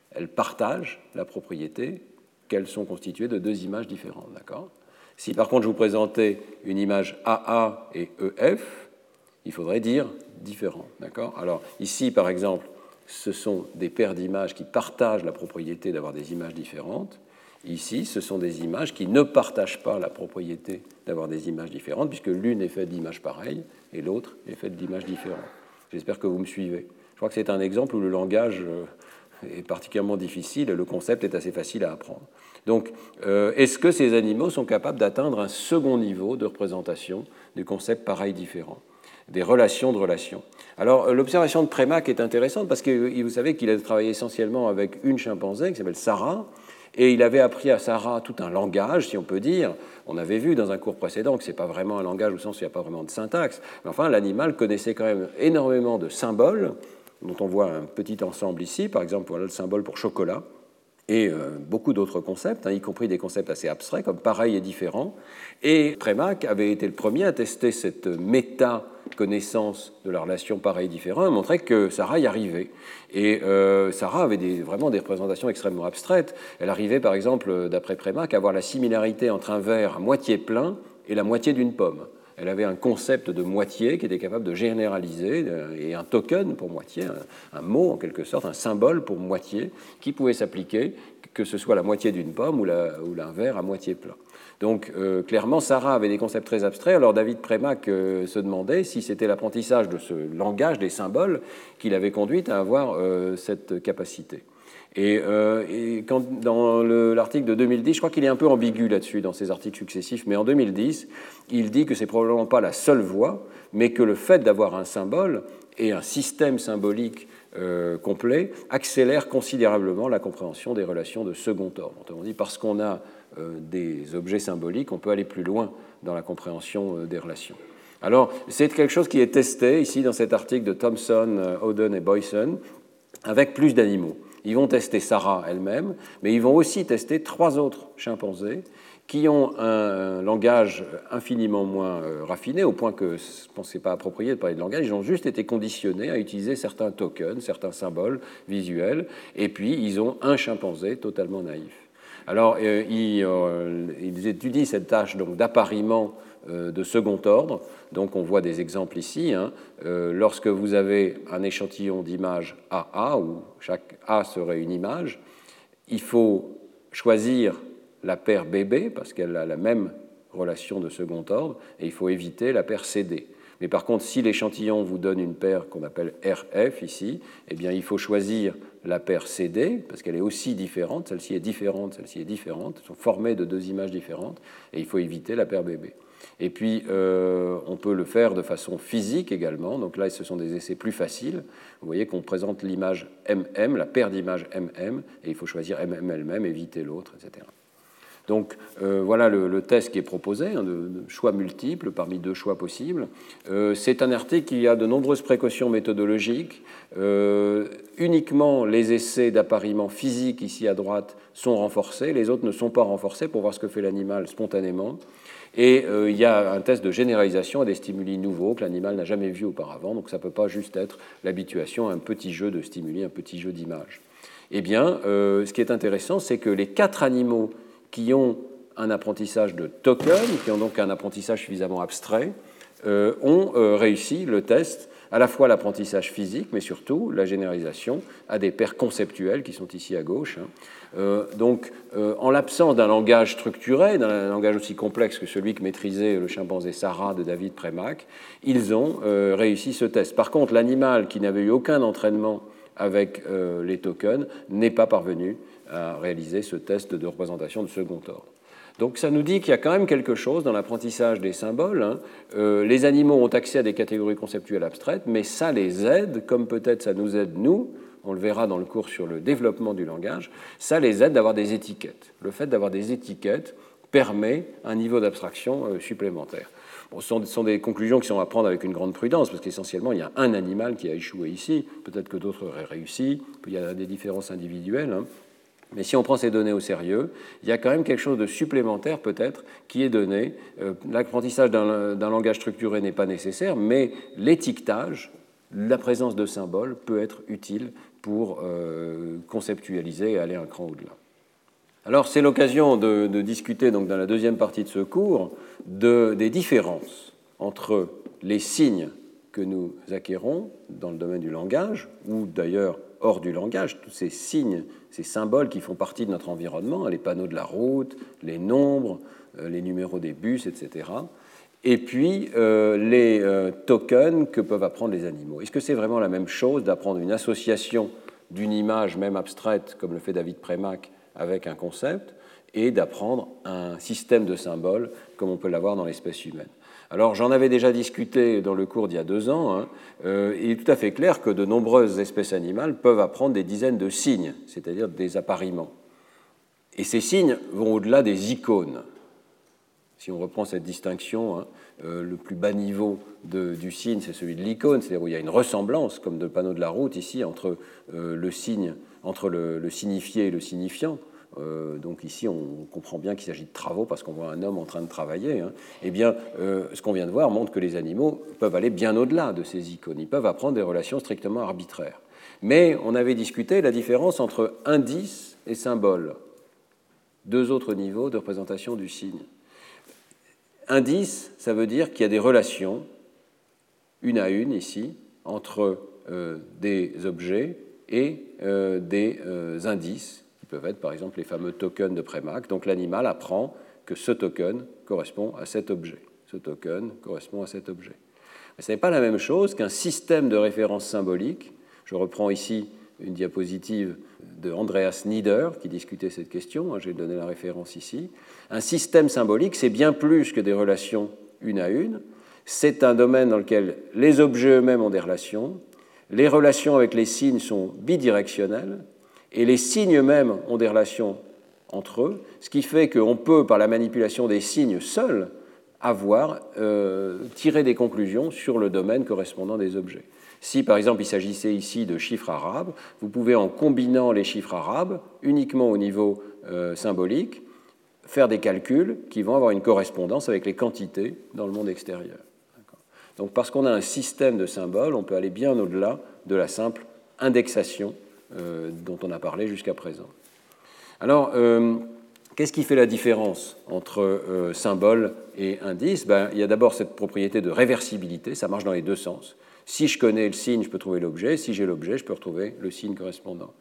Elles partagent la propriété qu'elles sont constituées de deux images différentes. D'accord? Si par contre je vous présentais une image AA et EF, il faudrait dire différent. D'accord? Alors ici, par exemple, ce sont des paires d'images qui partagent la propriété d'avoir des images différentes. Ici, ce sont des images qui ne partagent pas la propriété d'avoir des images différentes, puisque l'une est faite d'images pareilles et l'autre est faite d'images différentes. J'espère que vous me suivez. Je crois que c'est un exemple où le langage euh, est particulièrement difficile et le concept est assez facile à apprendre. Donc, euh, est-ce que ces animaux sont capables d'atteindre un second niveau de représentation du concept pareil différent des relations de relations? Alors, euh, l'observation de Prémac est intéressante parce que vous savez qu'il a travaillé essentiellement avec une chimpanzé qui s'appelle Sarah, et il avait appris à Sarah tout un langage, si on peut dire. On avait vu dans un cours précédent que ce n'est pas vraiment un langage au sens où il n'y a pas vraiment de syntaxe, mais enfin, l'animal connaissait quand même énormément de symboles, dont on voit un petit ensemble ici, par exemple, voilà le symbole pour chocolat et euh, beaucoup d'autres concepts, hein, y compris des concepts assez abstraits comme pareil et différent. Et Prémac avait été le premier à tester cette méta-connaissance de la relation pareil et différent et montrait que Sarah y arrivait. Et euh, Sarah avait vraiment des représentations extrêmement abstraites. Elle arrivait, par exemple, d'après Prémac, à voir la similarité entre un verre à moitié plein et la moitié d'une pomme. Elle avait un concept de moitié qui était capable de généraliser euh, et un token pour moitié, un, mot en quelque sorte, un symbole pour moitié qui pouvait s'appliquer que ce soit la moitié d'une pomme ou, un verre à moitié plein. Donc euh, clairement, Sarah avait des concepts très abstraits. Alors David Prémac euh, se demandait si c'était l'apprentissage de ce langage des symboles qui l'avait conduite à avoir cette capacité. Et, euh, dans l'article de 2010, je crois qu'il est un peu ambigu là-dessus dans ses articles successifs, mais en 2010, il dit que c'est probablement pas la seule voie, mais que le fait d'avoir un symbole et un système symbolique euh, complet accélère considérablement la compréhension des relations de second ordre. On dit parce qu'on a euh, des objets symboliques, on peut aller plus loin dans la compréhension des relations. Alors, c'est quelque chose qui est testé ici dans cet article de Thomson, Oden et Boyson, avec plus d'animaux. Ils vont tester Sarah elle-même, mais ils vont aussi tester trois autres chimpanzés qui ont un langage infiniment moins euh, raffiné, au point que je ne pensais pas approprié de parler de langage, ils ont juste été conditionnés à utiliser certains tokens, certains symboles visuels, et puis ils ont un chimpanzé totalement naïf. Alors, euh, ils, euh, ils, étudient cette tâche d'appariement euh, de second ordre. Donc on voit des exemples ici. Hein. Euh, lorsque vous avez un échantillon d'images AA, où chaque A serait une image, il faut choisir la paire BB, parce qu'elle a la même relation de second ordre, et il faut éviter la paire CD. Mais par contre, si l'échantillon vous donne une paire qu'on appelle RF ici, eh bien, il faut choisir la paire CD, parce qu'elle est aussi différente. Celle-ci est différente, celle-ci est différente. Elles sont formées de deux images différentes, et il faut éviter la paire BB. Et puis, euh, on peut le faire de façon physique également. Donc là, ce sont des essais plus faciles. Vous voyez qu'on présente l'image MM, la paire d'images MM, et il faut choisir MM elle-même, éviter l'autre, etc. Donc euh, voilà le, test qui est proposé, hein, de, choix multiples parmi deux choix possibles. Euh, c'est un article qui a de nombreuses précautions méthodologiques. uniquement les essais d'appariement physique ici à droite sont renforcés, les autres ne sont pas renforcés pour voir ce que fait l'animal spontanément. Et euh, il y a un test de généralisation à des stimuli nouveaux que l'animal n'a jamais vus auparavant, donc ça ne peut pas juste être l'habituation à un petit jeu de stimuli, un petit jeu d'images. Eh bien, euh, ce qui est intéressant, c'est que les quatre animaux qui ont un apprentissage de token, qui ont donc un apprentissage suffisamment abstrait, euh, ont réussi le test à la fois l'apprentissage physique, mais surtout la généralisation à des paires conceptuelles qui sont ici à gauche. Hein. Euh, donc, euh, en l'absence d'un langage structuré, d'un langage aussi complexe que celui que maîtrisait le chimpanzé Sarah de David Premack, ils ont euh, réussi ce test. Par contre, l'animal qui n'avait eu aucun entraînement avec les tokens n'est pas parvenu à réaliser ce test de représentation de second ordre. Donc ça nous dit qu'il y a quand même quelque chose dans l'apprentissage des symboles. Hein. les animaux ont accès à des catégories conceptuelles abstraites, mais ça les aide, comme peut-être ça nous aide nous, on le verra dans le cours sur le développement du langage, ça les aide d'avoir des étiquettes. Le fait d'avoir des étiquettes permet un niveau d'abstraction euh, supplémentaire. ce sont, des conclusions qui sont à prendre avec une grande prudence, parce qu'essentiellement, il y a un animal qui a échoué ici, peut-être que d'autres auraient réussi, il y a des différences individuelles. Hein. Mais si on prend ces données au sérieux, il y a quand même quelque chose de supplémentaire peut-être qui est donné. Euh, l'apprentissage d'un langage structuré n'est pas nécessaire, mais l'étiquetage, la présence de symboles peut être utile pour euh, conceptualiser et aller un cran au-delà. Alors c'est l'occasion de, discuter donc dans la deuxième partie de ce cours de, des différences entre les signes que nous acquérons dans le domaine du langage, ou d'ailleurs hors du langage, tous ces signes, ces symboles qui font partie de notre environnement, les panneaux de la route, les nombres, euh, les numéros des bus, etc. Et puis euh, les euh, tokens que peuvent apprendre les animaux. Est-ce que c'est vraiment la même chose d'apprendre une association d'une image, même abstraite, comme le fait David Premack, avec un concept, et d'apprendre un système de symboles comme on peut l'avoir dans l'espèce humaine? Alors j'en avais déjà discuté dans le cours d'il y a deux ans. Hein. Euh, il est tout à fait clair que de nombreuses espèces animales peuvent apprendre des dizaines de signes, c'est-à-dire des appariements. Et ces signes vont au-delà des icônes. Si on reprend cette distinction, hein, euh, le plus bas niveau du signe, c'est celui de l'icône, c'est-à-dire où il y a une ressemblance, comme de panneau de la route ici, entre euh, le signe, entre le signifié et le signifiant. Euh, donc ici, on comprend bien qu'il s'agit de travaux parce qu'on voit un homme en train de travailler. Hein. Eh bien, euh, ce qu'on vient de voir montre que les animaux peuvent aller bien au-delà de ces icônes. Ils peuvent apprendre des relations strictement arbitraires. Mais on avait discuté la différence entre indice et symbole, deux autres niveaux de représentation du signe. Indice, ça veut dire qu'il y a des relations, une à une ici, entre euh, des objets et des indices peuvent être par exemple les fameux tokens de Prémac. Donc l'animal apprend que ce token correspond à cet objet. Ce token correspond à cet objet. Ce n'est pas la même chose qu'un système de référence symbolique. Je reprends ici une diapositive de Andreas Nieder qui discutait cette question. J'ai donné la référence ici. Un système symbolique, c'est bien plus que des relations une à une. C'est un domaine dans lequel les objets eux-mêmes ont des relations. Les relations avec les signes sont bidirectionnelles et les signes eux-mêmes ont des relations entre eux, ce qui fait qu'on peut, par la manipulation des signes seuls, avoir euh, des conclusions sur le domaine correspondant des objets. Si par exemple il s'agissait ici de chiffres arabes, vous pouvez en combinant les chiffres arabes uniquement au niveau euh, symbolique faire des calculs qui vont avoir une correspondance avec les quantités dans le monde extérieur. Donc parce qu'on a un système de symboles, on peut aller bien au-delà de la simple indexation dont on a parlé jusqu'à présent. Alors, euh, qu'est-ce qui fait la différence entre euh, symbole et indice ben, Il y a d'abord cette propriété de réversibilité, ça marche dans les deux sens. Si je connais le signe, je peux trouver l'objet. Si j'ai l'objet, je peux retrouver le signe correspondant.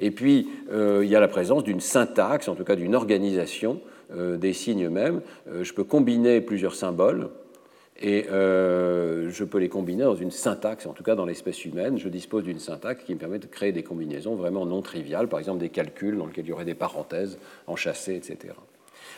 Et puis, il y a la présence d'une syntaxe, en tout cas d'une organisation des signes eux-mêmes. je peux combiner plusieurs symboles et euh, je peux les combiner dans une syntaxe, en tout cas dans l'espèce humaine, je dispose d'une syntaxe qui me permet de créer des combinaisons vraiment non triviales, par exemple des calculs dans lesquels il y aurait des parenthèses enchâssées, etc.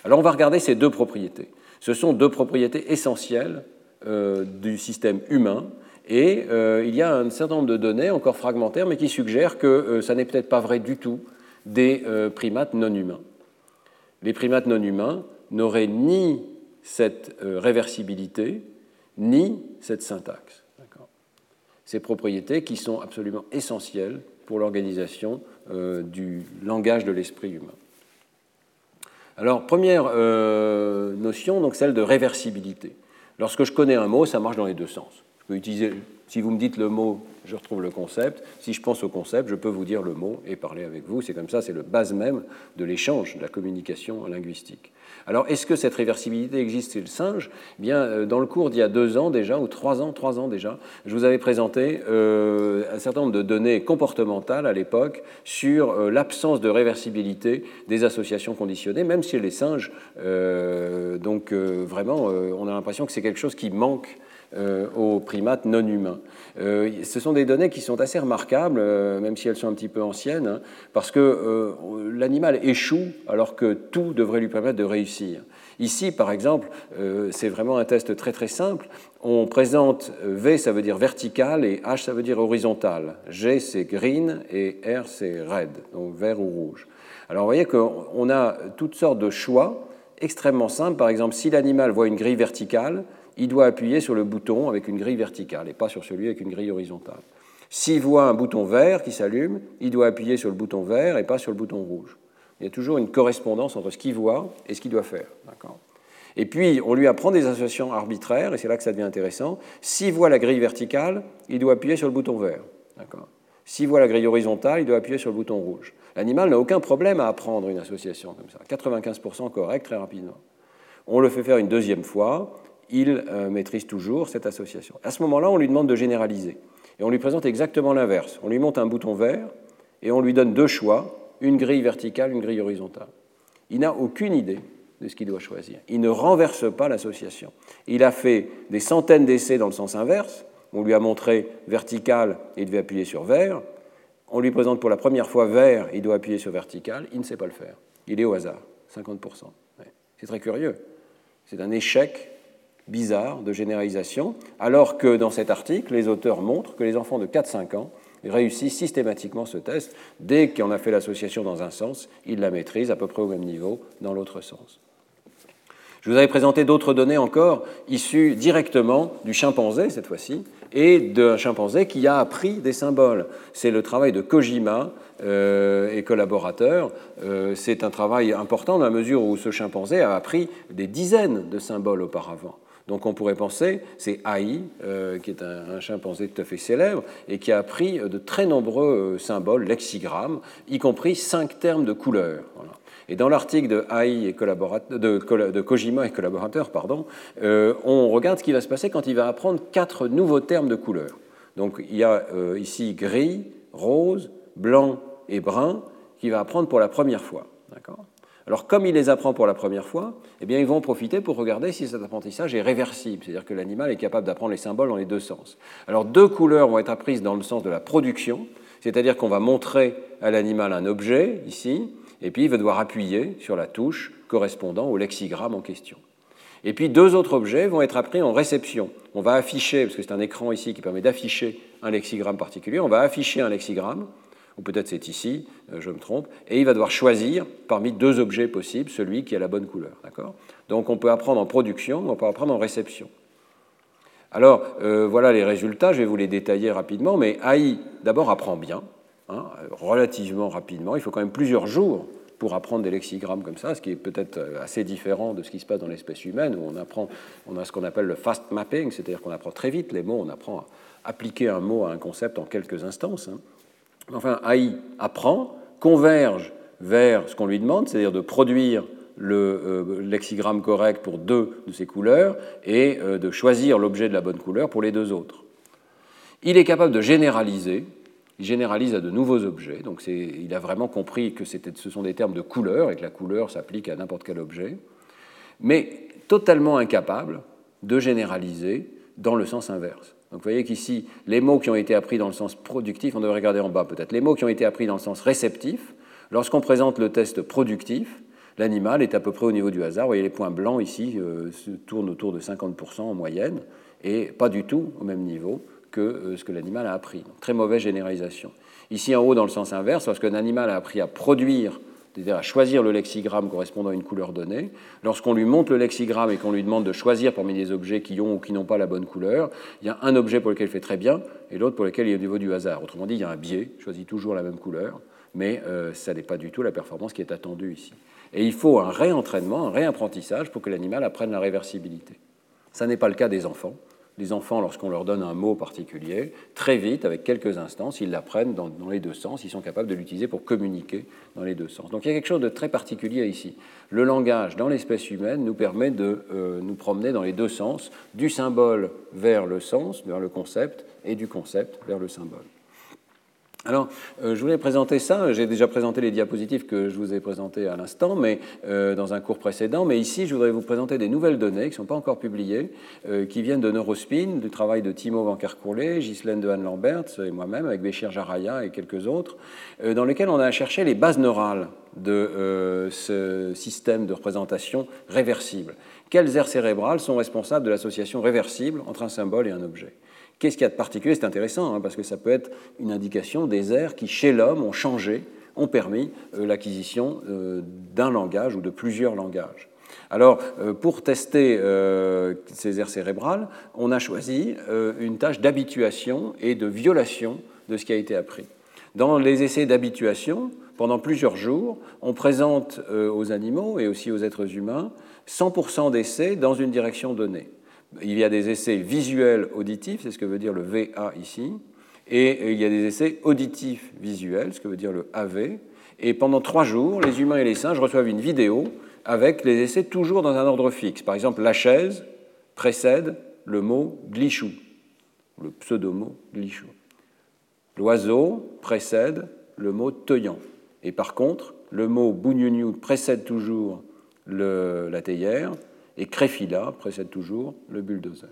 Alors on va regarder ces deux propriétés. Ce sont deux propriétés essentielles euh, du système humain, et euh, il y a un certain nombre de données, encore fragmentaires, mais qui suggèrent que ça n'est peut-être pas vrai du tout des primates non humains. Les primates non humains n'auraient ni cette réversibilité, ni cette syntaxe. Ces propriétés qui sont absolument essentielles pour l'organisation euh, du langage de l'esprit humain. Alors, première euh, notion, donc celle de réversibilité. Lorsque je connais un mot, ça marche dans les deux sens. Je peux utiliser, si vous me dites le mot, je retrouve le concept. Si je pense au concept, je peux vous dire le mot et parler avec vous. C'est comme ça, c'est le base même de l'échange, de la communication linguistique. Alors, est-ce que cette réversibilité existe chez le singe? Eh Bien, euh, dans le cours d'il y a deux ans déjà, ou trois ans, trois ans déjà, je vous avais présenté euh, un certain nombre de données comportementales à l'époque sur euh, l'absence de réversibilité des associations conditionnées, même chez les singes. donc, vraiment, on a l'impression que c'est quelque chose qui manque aux primates non humains. ce sont des données qui sont assez remarquables, même si elles sont un petit peu anciennes, hein, parce que l'animal échoue alors que tout devrait lui permettre de réussir Ici, par exemple, euh, c'est vraiment un test très très simple. On présente euh, V, ça veut dire vertical, et H, ça veut dire horizontal. G, c'est green, et R, c'est red, donc vert ou rouge. Alors vous voyez qu'on a toutes sortes de choix extrêmement simples. Par exemple, si l'animal voit une grille verticale, il doit appuyer sur le bouton avec une grille verticale et pas sur celui avec une grille horizontale. S'il voit un bouton vert qui s'allume, il doit appuyer sur le bouton vert et pas sur le bouton rouge. Il y a toujours une correspondance entre ce qu'il voit et ce qu'il doit faire. Et puis, on lui apprend des associations arbitraires, et c'est là que ça devient intéressant. S'il voit la grille verticale, il doit appuyer sur le bouton vert. S'il voit la grille horizontale, il doit appuyer sur le bouton rouge. L'animal n'a aucun problème à apprendre une association comme ça. 95% correct très rapidement. On le fait faire une deuxième fois, il euh, maîtrise toujours cette association. À ce moment-là, on lui demande de généraliser. Et on lui présente exactement l'inverse. On lui montre un bouton vert, et on lui donne deux choix, une grille verticale, une grille horizontale. Il n'a aucune idée de ce qu'il doit choisir. Il ne renverse pas l'association. Il a fait des centaines d'essais dans le sens inverse. On lui a montré vertical, il devait appuyer sur vert. On lui présente pour la première fois vert, il doit appuyer sur vertical. Il ne sait pas le faire. Il est au hasard, 50%. C'est très curieux. C'est un échec bizarre de généralisation, alors que dans cet article, les auteurs montrent que les enfants de 4-5 ans réussissent systématiquement ce test. Dès qu'on a fait l'association dans un sens, ils la maîtrisent à peu près au même niveau dans l'autre sens. Je vous avais présenté d'autres données encore issues directement du chimpanzé cette fois-ci et d'un chimpanzé qui a appris des symboles. C'est le travail de Kojima euh, et collaborateurs. Euh, c'est un travail important dans la mesure où ce chimpanzé a appris des dizaines de symboles auparavant. Donc on pourrait penser, c'est Ai, euh, qui est un, chimpanzé tout à fait célèbre, et qui a appris de très nombreux symboles, lexigrammes, y compris cinq termes de couleurs. Et dans l'article de et de, de, Kojima et collaborateurs, pardon, euh, on regarde ce qui va se passer quand il va apprendre quatre nouveaux termes de couleurs. Donc il y a euh, ici gris, rose, blanc et brun qu'il va apprendre pour la première fois. Alors comme il les apprend pour la première fois, eh bien, ils vont en profiter pour regarder si cet apprentissage est réversible, c'est-à-dire que l'animal est capable d'apprendre les symboles dans les deux sens. Alors deux couleurs vont être apprises dans le sens de la production, c'est-à-dire qu'on va montrer à l'animal un objet, ici, et puis il va devoir appuyer sur la touche correspondant au lexigramme en question. Et puis deux autres objets vont être appris en réception. On va afficher, parce que c'est un écran ici qui permet d'afficher un lexigramme particulier, on va afficher un lexigramme, ou peut-être c'est ici, euh, je me trompe, et il va devoir choisir parmi deux objets possibles celui qui a la bonne couleur. Donc on peut apprendre en production, on peut apprendre en réception. Alors euh, voilà les résultats, je vais vous les détailler rapidement, mais AI d'abord apprend bien, Hein, relativement rapidement. Il faut quand même plusieurs jours pour apprendre des lexigrammes comme ça, ce qui est peut-être euh, assez différent de ce qui se passe dans l'espèce humaine, où on apprend, on a ce qu'on appelle le fast mapping, c'est-à-dire qu'on apprend très vite les mots, on apprend à appliquer un mot à un concept en quelques instances. Hein. Enfin, AI apprend, converge vers ce qu'on lui demande, c'est-à-dire de produire le euh, lexigramme correct pour deux de ces couleurs et euh, de choisir l'objet de la bonne couleur pour les deux autres. Il est capable de généraliser, il généralise à de nouveaux objets. Donc il a vraiment compris que ce sont des termes de couleur et que la couleur s'applique à n'importe quel objet, mais totalement incapable de généraliser dans le sens inverse. Donc vous voyez qu'ici, les mots qui ont été appris dans le sens productif, on devrait regarder en bas peut-être, les mots qui ont été appris dans le sens réceptif, lorsqu'on présente le test productif, l'animal est à peu près au niveau du hasard. Vous voyez les points blancs ici euh, se tournent autour de 50% en moyenne, et pas du tout au même niveau que euh, ce que l'animal a appris. très mauvaise généralisation. Ici en haut, dans le sens inverse, lorsqu'un animal a appris à produire, c'est-à-dire à choisir le lexigramme correspondant à une couleur donnée, lorsqu'on lui montre le lexigramme et qu'on lui demande de choisir parmi les objets qui ont ou qui n'ont pas la bonne couleur, il y a un objet pour lequel il fait très bien et l'autre pour lequel il est au niveau du hasard. Autrement dit, il y a un biais, choisit toujours la même couleur, mais euh, ça n'est pas du tout la performance qui est attendue ici. Et il faut un réentraînement, un réapprentissage pour que l'animal apprenne la réversibilité. Ça n'est pas le cas des enfants les enfants, lorsqu'on leur donne un mot particulier, très vite, avec quelques instances, ils l'apprennent dans, les deux sens, ils sont capables de l'utiliser pour communiquer dans les deux sens. Donc il y a quelque chose de très particulier ici. Le langage dans l'espèce humaine nous permet de euh, nous promener dans les deux sens, du symbole vers le sens, vers le concept, et du concept vers le symbole. Alors, euh, je voulais présenter ça. J'ai déjà présenté les diapositives que je vous ai présentées à l'instant, mais euh, dans un cours précédent. Mais ici, je voudrais vous présenter des nouvelles données qui ne sont pas encore publiées, euh, qui viennent de Neurospin, du travail de Timo Van Kerkhoulet, Ghislaine de Anne Lambert et moi-même, avec Béchir Jaraya et quelques autres, dans lesquels on a cherché les bases neurales de ce système de représentation réversible. Quelles aires cérébrales sont responsables de l'association réversible entre un symbole et un objet? Qu'est-ce qu'il y a de particulier? C'est intéressant, hein, parce que ça peut être une indication des airs qui, chez l'homme, ont changé, ont permis euh, l'acquisition euh, d'un langage ou de plusieurs langages. Alors, euh, pour tester ces aires cérébrales, on a choisi une tâche d'habituation et de violation de ce qui a été appris. Dans les essais d'habituation, pendant plusieurs jours, on présente aux animaux et aussi aux êtres humains 100% d'essais dans une direction donnée il y a des essais visuels auditifs, c'est ce que veut dire le VA ici, et il y a des essais auditifs visuels, ce que veut dire le AV. Et pendant trois jours, les humains et les singes reçoivent une vidéo avec les essais toujours dans un ordre fixe. Par exemple, la chaise précède le mot glichou, le pseudomot glichou. L'oiseau précède le mot teuillant. Et par contre, le mot bougnugnou précède toujours la théière et créfila précède toujours le bulldozer.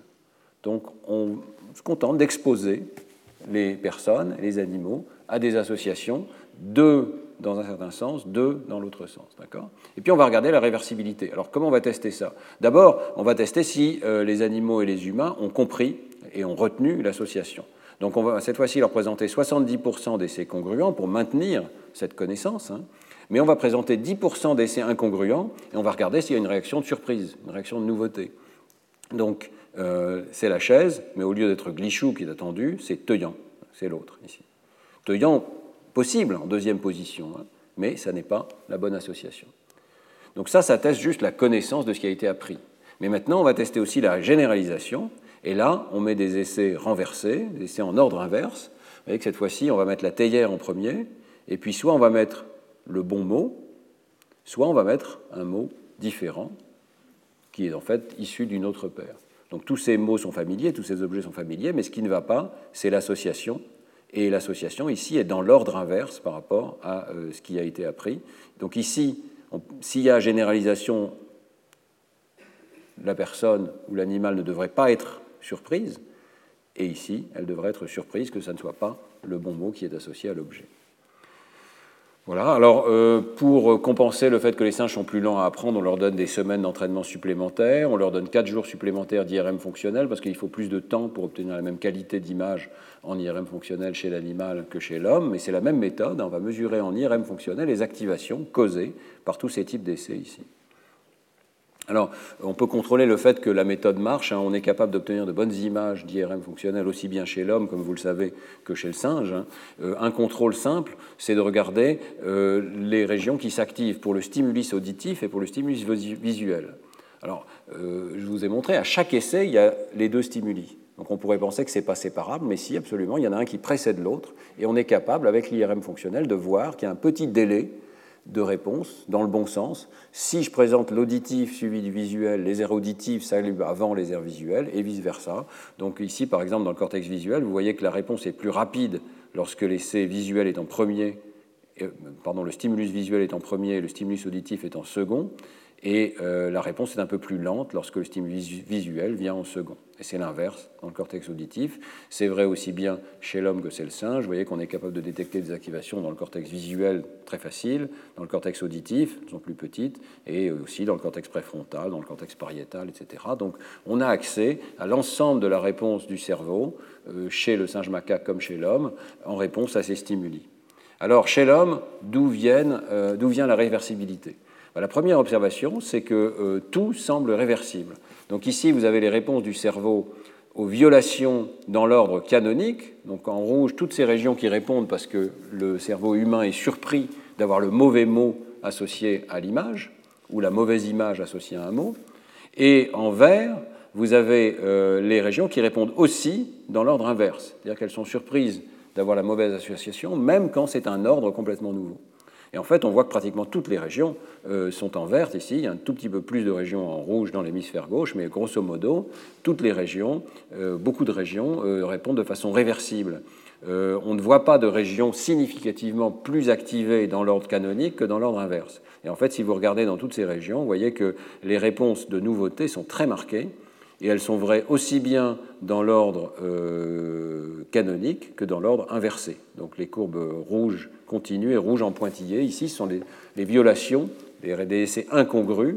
Donc on se contente d'exposer les personnes, les animaux, à des associations, deux dans un certain sens, deux dans l'autre sens. D'accord? Et puis on va regarder la réversibilité. Alors comment on va tester ça? D'abord, on va tester si euh, les animaux et les humains ont compris et ont retenu l'association. Donc on va cette fois-ci leur présenter 70% d'essais congruents pour maintenir cette connaissance, hein. Mais on va présenter 10% d'essais incongruents et on va regarder s'il y a une réaction de surprise, une réaction de nouveauté. Donc euh, c'est la chaise, mais au lieu d'être glichou qui est attendu, c'est teuillant, c'est l'autre ici. Teuillant possible en deuxième position, hein, mais ça n'est pas la bonne association. Donc ça, ça teste juste la connaissance de ce qui a été appris. Mais maintenant, on va tester aussi la généralisation, et là, on met des essais renversés, des essais en ordre inverse. Vous voyez que cette fois-ci, on va mettre la théière en premier, et puis soit on va mettre le bon mot, soit on va mettre un mot différent, qui est en fait issu d'une autre paire. Donc tous ces mots sont familiers, tous ces objets sont familiers, mais ce qui ne va pas, c'est l'association. Et l'association ici est dans l'ordre inverse par rapport à euh, ce qui a été appris. Donc ici, s'il y a généralisation, la personne ou l'animal ne devrait pas être surprise, et ici, elle devrait être surprise que ça ne soit pas le bon mot qui est associé à l'objet. Voilà, alors euh, pour compenser le fait que les singes sont plus lents à apprendre, on leur donne des semaines d'entraînement supplémentaires, on leur donne 4 jours supplémentaires d'IRM fonctionnel parce qu'il faut plus de temps pour obtenir la même qualité d'image en IRM fonctionnel chez l'animal que chez l'homme, mais c'est la même méthode, on va mesurer en IRM fonctionnel les activations causées par tous ces types d'essais ici. Alors, on peut contrôler le fait que la méthode marche. Hein. on est capable d'obtenir de bonnes images d'IRM fonctionnelles aussi bien chez l'homme, comme vous le savez, que chez le singe. Hein. Euh, un contrôle simple, c'est de regarder euh, les régions qui s'activent pour le stimulus auditif et pour le stimulus visuel. Alors, euh, je vous ai montré, à chaque essai, il y a les deux stimuli. Donc on pourrait penser que ce n'est pas séparable, mais si, absolument, il y en a un qui précède l'autre, et on est capable, avec l'IRM fonctionnel, de voir qu'il y a un petit délai de réponse dans le bon sens. Si je présente l'auditif suivi du visuel, les aires auditives s'allument avant les aires visuelles et vice-versa. Donc ici, par exemple, dans le cortex visuel, vous voyez que la réponse est plus rapide lorsque l'essai visuel est en premier, euh, pardon, le stimulus visuel est en premier et le stimulus auditif est en second. Et euh, la réponse est un peu plus lente lorsque le stimulus visuel vient en second. Et c'est l'inverse dans le cortex auditif. C'est vrai aussi bien chez l'homme que chez le singe. Vous voyez qu'on est capable de détecter des activations dans le cortex visuel très facile, dans le cortex auditif, elles sont plus petites, et aussi dans le cortex préfrontal, dans le cortex pariétal, etc. Donc on a accès à l'ensemble de la réponse du cerveau, euh, chez le singe macaque comme chez l'homme, en réponse à ces stimuli. Alors chez l'homme, d'où euh, vient la réversibilité? La première observation, c'est que euh, tout semble réversible. Donc ici, vous avez les réponses du cerveau aux violations dans l'ordre canonique. Donc en rouge, toutes ces régions qui répondent parce que le cerveau humain est surpris d'avoir le mauvais mot associé à l'image, ou la mauvaise image associée à un mot. Et en vert, vous avez euh, les régions qui répondent aussi dans l'ordre inverse, c'est-à-dire qu'elles sont surprises d'avoir la mauvaise association, même quand c'est un ordre complètement nouveau. Et en fait, on voit que pratiquement toutes les régions euh, sont en vert ici. Il y a un tout petit peu plus de régions en rouge dans l'hémisphère gauche, mais grosso modo, toutes les régions, euh, beaucoup de régions euh, répondent de façon réversible. on ne voit pas de régions significativement plus activées dans l'ordre canonique que dans l'ordre inverse. Et en fait, si vous regardez dans toutes ces régions, vous voyez que les réponses de nouveauté sont très marquées et elles sont vraies aussi bien dans l'ordre canonique que dans l'ordre inversé. Donc les courbes rouges continues et rouges en pointillé. Ici, sont les, violations, les RDC incongrus,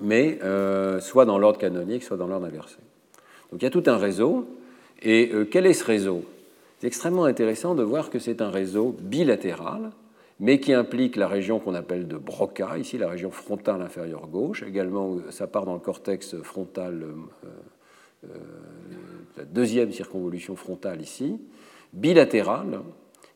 mais euh, soit dans l'ordre canonique, soit dans l'ordre inversé. Donc il y a tout un réseau. Et euh, quel est ce réseau? C'est extrêmement intéressant de voir que c'est un réseau bilatéral, mais qui implique la région qu'on appelle de Broca, ici la région frontale inférieure gauche. Également, ça part dans le cortex frontal, euh, la deuxième circonvolution frontale ici. Bilatéral,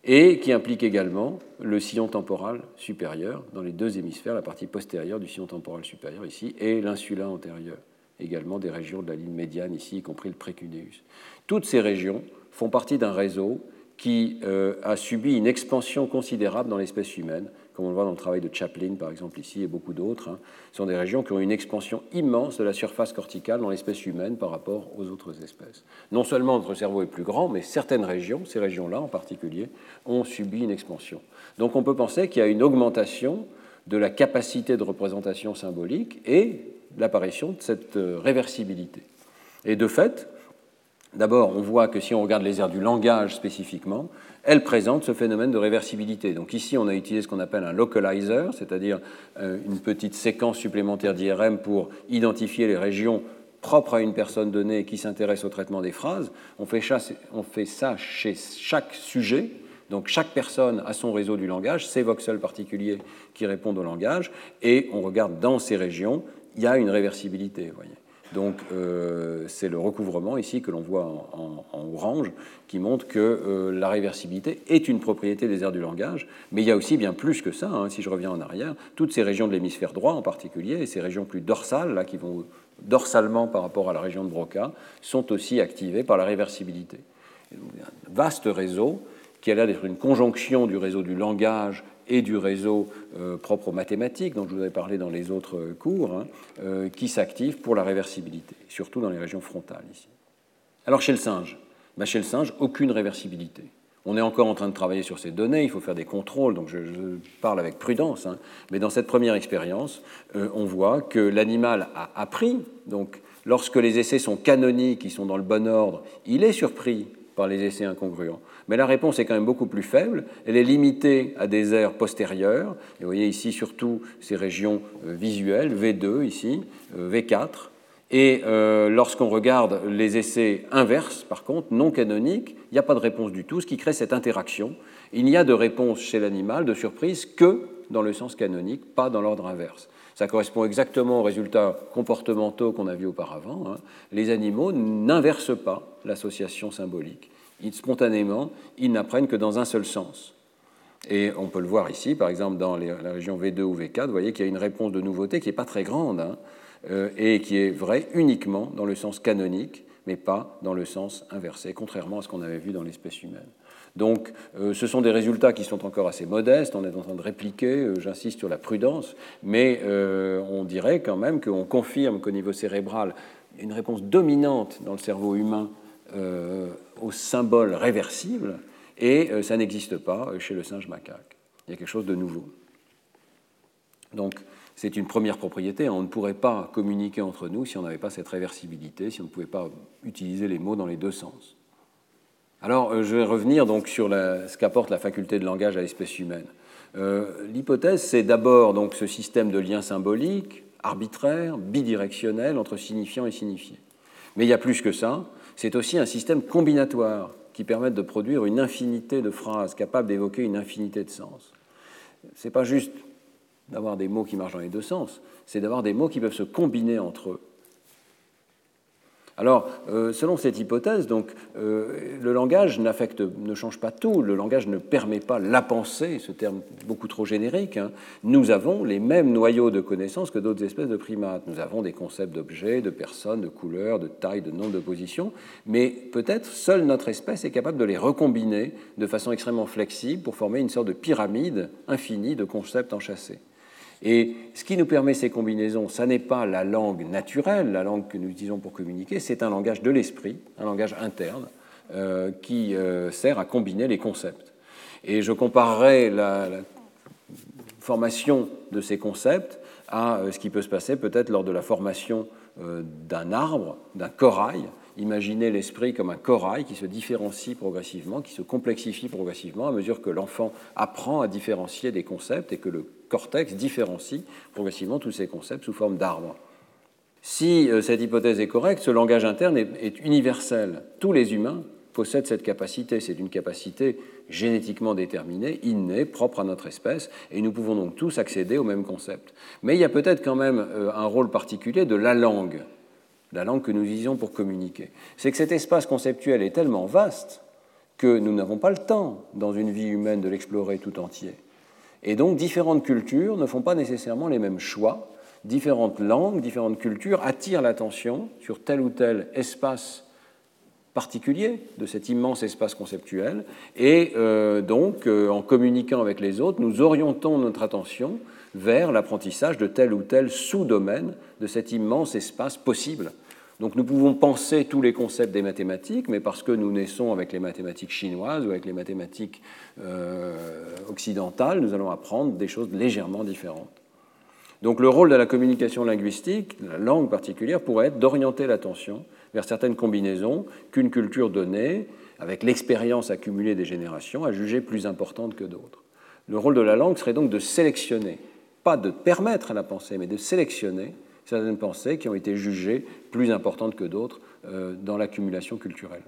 et qui implique également le sillon temporal supérieur dans les deux hémisphères, la partie postérieure du sillon temporal supérieur ici et l'insula antérieur, également des régions de la ligne médiane ici, y compris le précuneus. Toutes ces régions font partie d'un réseau qui euh, a subi une expansion considérable dans l'espèce humaine, comme on le voit dans le travail de Chaplin, par exemple, ici, et beaucoup d'autres. Hein. Sont des régions qui ont une expansion immense de la surface corticale dans l'espèce humaine par rapport aux autres espèces. Non seulement notre cerveau est plus grand, mais certaines régions, ces régions-là en particulier, ont subi une expansion. Donc on peut penser qu'il y a une augmentation de la capacité de représentation symbolique et l'apparition de cette euh, réversibilité. Et de fait, D'abord, on voit que si on regarde les aires du langage spécifiquement, elles présentent ce phénomène de réversibilité. Donc ici, on a utilisé ce qu'on appelle un localizer, c'est-à-dire euh, une petite séquence supplémentaire d'IRM pour identifier les régions propres à une personne donnée qui s'intéresse au traitement des phrases. On fait, ça chez chaque sujet. Donc chaque personne a son réseau du langage, ses voxels particuliers qui répondent au langage, et on regarde dans ces régions, il y a une réversibilité. Voyez. Donc euh, c'est le recouvrement ici que l'on voit en, orange qui montre que euh, la réversibilité est une propriété des aires du langage, mais il y a aussi bien plus que ça, hein, si je reviens en arrière, toutes ces régions de l'hémisphère droit en particulier, et ces régions plus dorsales, là, qui vont dorsalement par rapport à la région de Broca, sont aussi activées par la réversibilité. Un vaste réseau qui a l'air d'être une conjonction du réseau du langage et du réseau euh, propre aux mathématiques, dont je vous avais parlé dans les autres cours, hein, euh, qui s'active pour la réversibilité, surtout dans les régions frontales ici. Alors chez le singe, le singe, aucune réversibilité. On est encore en train de travailler sur ces données, il faut faire des contrôles, donc je, parle avec prudence, hein. mais dans cette première expérience, euh, on voit que l'animal a appris, donc lorsque les essais sont canoniques, ils sont dans le bon ordre, il est surpris par les essais incongruents. Mais la réponse est quand même beaucoup plus faible. Elle est limitée à des aires postérieures. Et vous voyez ici surtout ces régions euh, visuelles, V2 ici, euh, V4. Et euh, lorsqu'on regarde les essais inverses, par contre, non canoniques, il n'y a pas de réponse du tout, ce qui crée cette interaction. Il n'y a de réponse chez l'animal de surprise que dans le sens canonique, pas dans l'ordre inverse. Ça correspond exactement aux résultats comportementaux qu'on a vus auparavant. Hein. Les animaux n'inversent pas l'association symbolique spontanément, ils n'apprennent que dans un seul sens. Et on peut le voir ici, par exemple, dans la région V2 ou V4, vous voyez qu'il y a une réponse de nouveauté qui n'est pas très grande, hein, euh, et qui est vraie uniquement dans le sens canonique, mais pas dans le sens inversé, contrairement à ce qu'on avait vu dans l'espèce humaine. Donc, euh, ce sont des résultats qui sont encore assez modestes, on est en train de répliquer, euh, j'insiste sur la prudence, mais on dirait quand même qu'on confirme qu'au niveau cérébral, une réponse dominante dans le cerveau humain au symbole réversible, et euh, ça n'existe pas chez le singe macaque. Il y a quelque chose de nouveau. Donc, c'est une première propriété. On ne pourrait pas communiquer entre nous si on n'avait pas cette réversibilité, si on ne pouvait pas utiliser les mots dans les deux sens. Alors, euh, je vais revenir donc sur ce qu'apporte la faculté de langage à l'espèce humaine. L'hypothèse, c'est d'abord donc ce système de liens symboliques, arbitraires, bidirectionnels entre signifiant et signifié. Mais il y a plus que ça c'est aussi un système combinatoire qui permet de produire une infinité de phrases capables d'évoquer une infinité de sens. Ce n'est pas juste d'avoir des mots qui marchent dans les deux sens, c'est d'avoir des mots qui peuvent se combiner entre eux. Alors, euh, selon cette hypothèse, donc, euh, le langage ne change pas tout, le langage ne permet pas la pensée, ce terme beaucoup trop générique. Hein. Nous avons les mêmes noyaux de connaissances que d'autres espèces de primates. Nous avons des concepts d'objets, de personnes, de couleurs, de taille, de nombre de positions, mais peut-être seule notre espèce est capable de les recombiner de façon extrêmement flexible pour former une sorte de pyramide infinie de concepts enchâssés. Et ce qui nous permet ces combinaisons, ça n'est pas la langue naturelle, la langue que nous utilisons pour communiquer, c'est un langage de l'esprit, un langage interne, euh, qui euh, sert à combiner les concepts. Et je comparerai la, formation de ces concepts à euh, ce qui peut se passer peut-être lors de la formation d'un arbre, d'un corail. Imaginez l'esprit comme un corail qui se différencie progressivement, qui se complexifie progressivement à mesure que l'enfant apprend à différencier des concepts et que le cortex différencie progressivement tous ces concepts sous forme d'arbres. Si euh, cette hypothèse est correcte, ce langage interne est, universel. Tous les humains possèdent cette capacité. C'est une capacité génétiquement déterminée, innée, propre à notre espèce, et nous pouvons donc tous accéder au même concept. Mais il y a peut-être quand même euh, un rôle particulier de la langue, la langue que nous utilisons pour communiquer. C'est que cet espace conceptuel est tellement vaste que nous n'avons pas le temps, dans une vie humaine, de l'explorer tout entier. Et donc différentes cultures ne font pas nécessairement les mêmes choix. Différentes langues, différentes cultures attirent l'attention sur tel ou tel espace particulier de cet immense espace conceptuel. Et euh, donc, euh, en communiquant avec les autres, nous orientons notre attention vers l'apprentissage de tel ou tel sous-domaine de cet immense espace possible. Donc nous pouvons penser tous les concepts des mathématiques, mais parce que nous naissons avec les mathématiques chinoises ou avec les mathématiques euh, occidentales, nous allons apprendre des choses légèrement différentes. Donc le rôle de la communication linguistique, la langue particulière, pourrait être d'orienter l'attention vers certaines combinaisons qu'une culture donnée, avec l'expérience accumulée des générations, a jugées plus importantes que d'autres. Le rôle de la langue serait donc de sélectionner, pas de permettre à la pensée, mais de sélectionner certaines pensées qui ont été jugées plus importantes que d'autres euh, dans l'accumulation culturelle.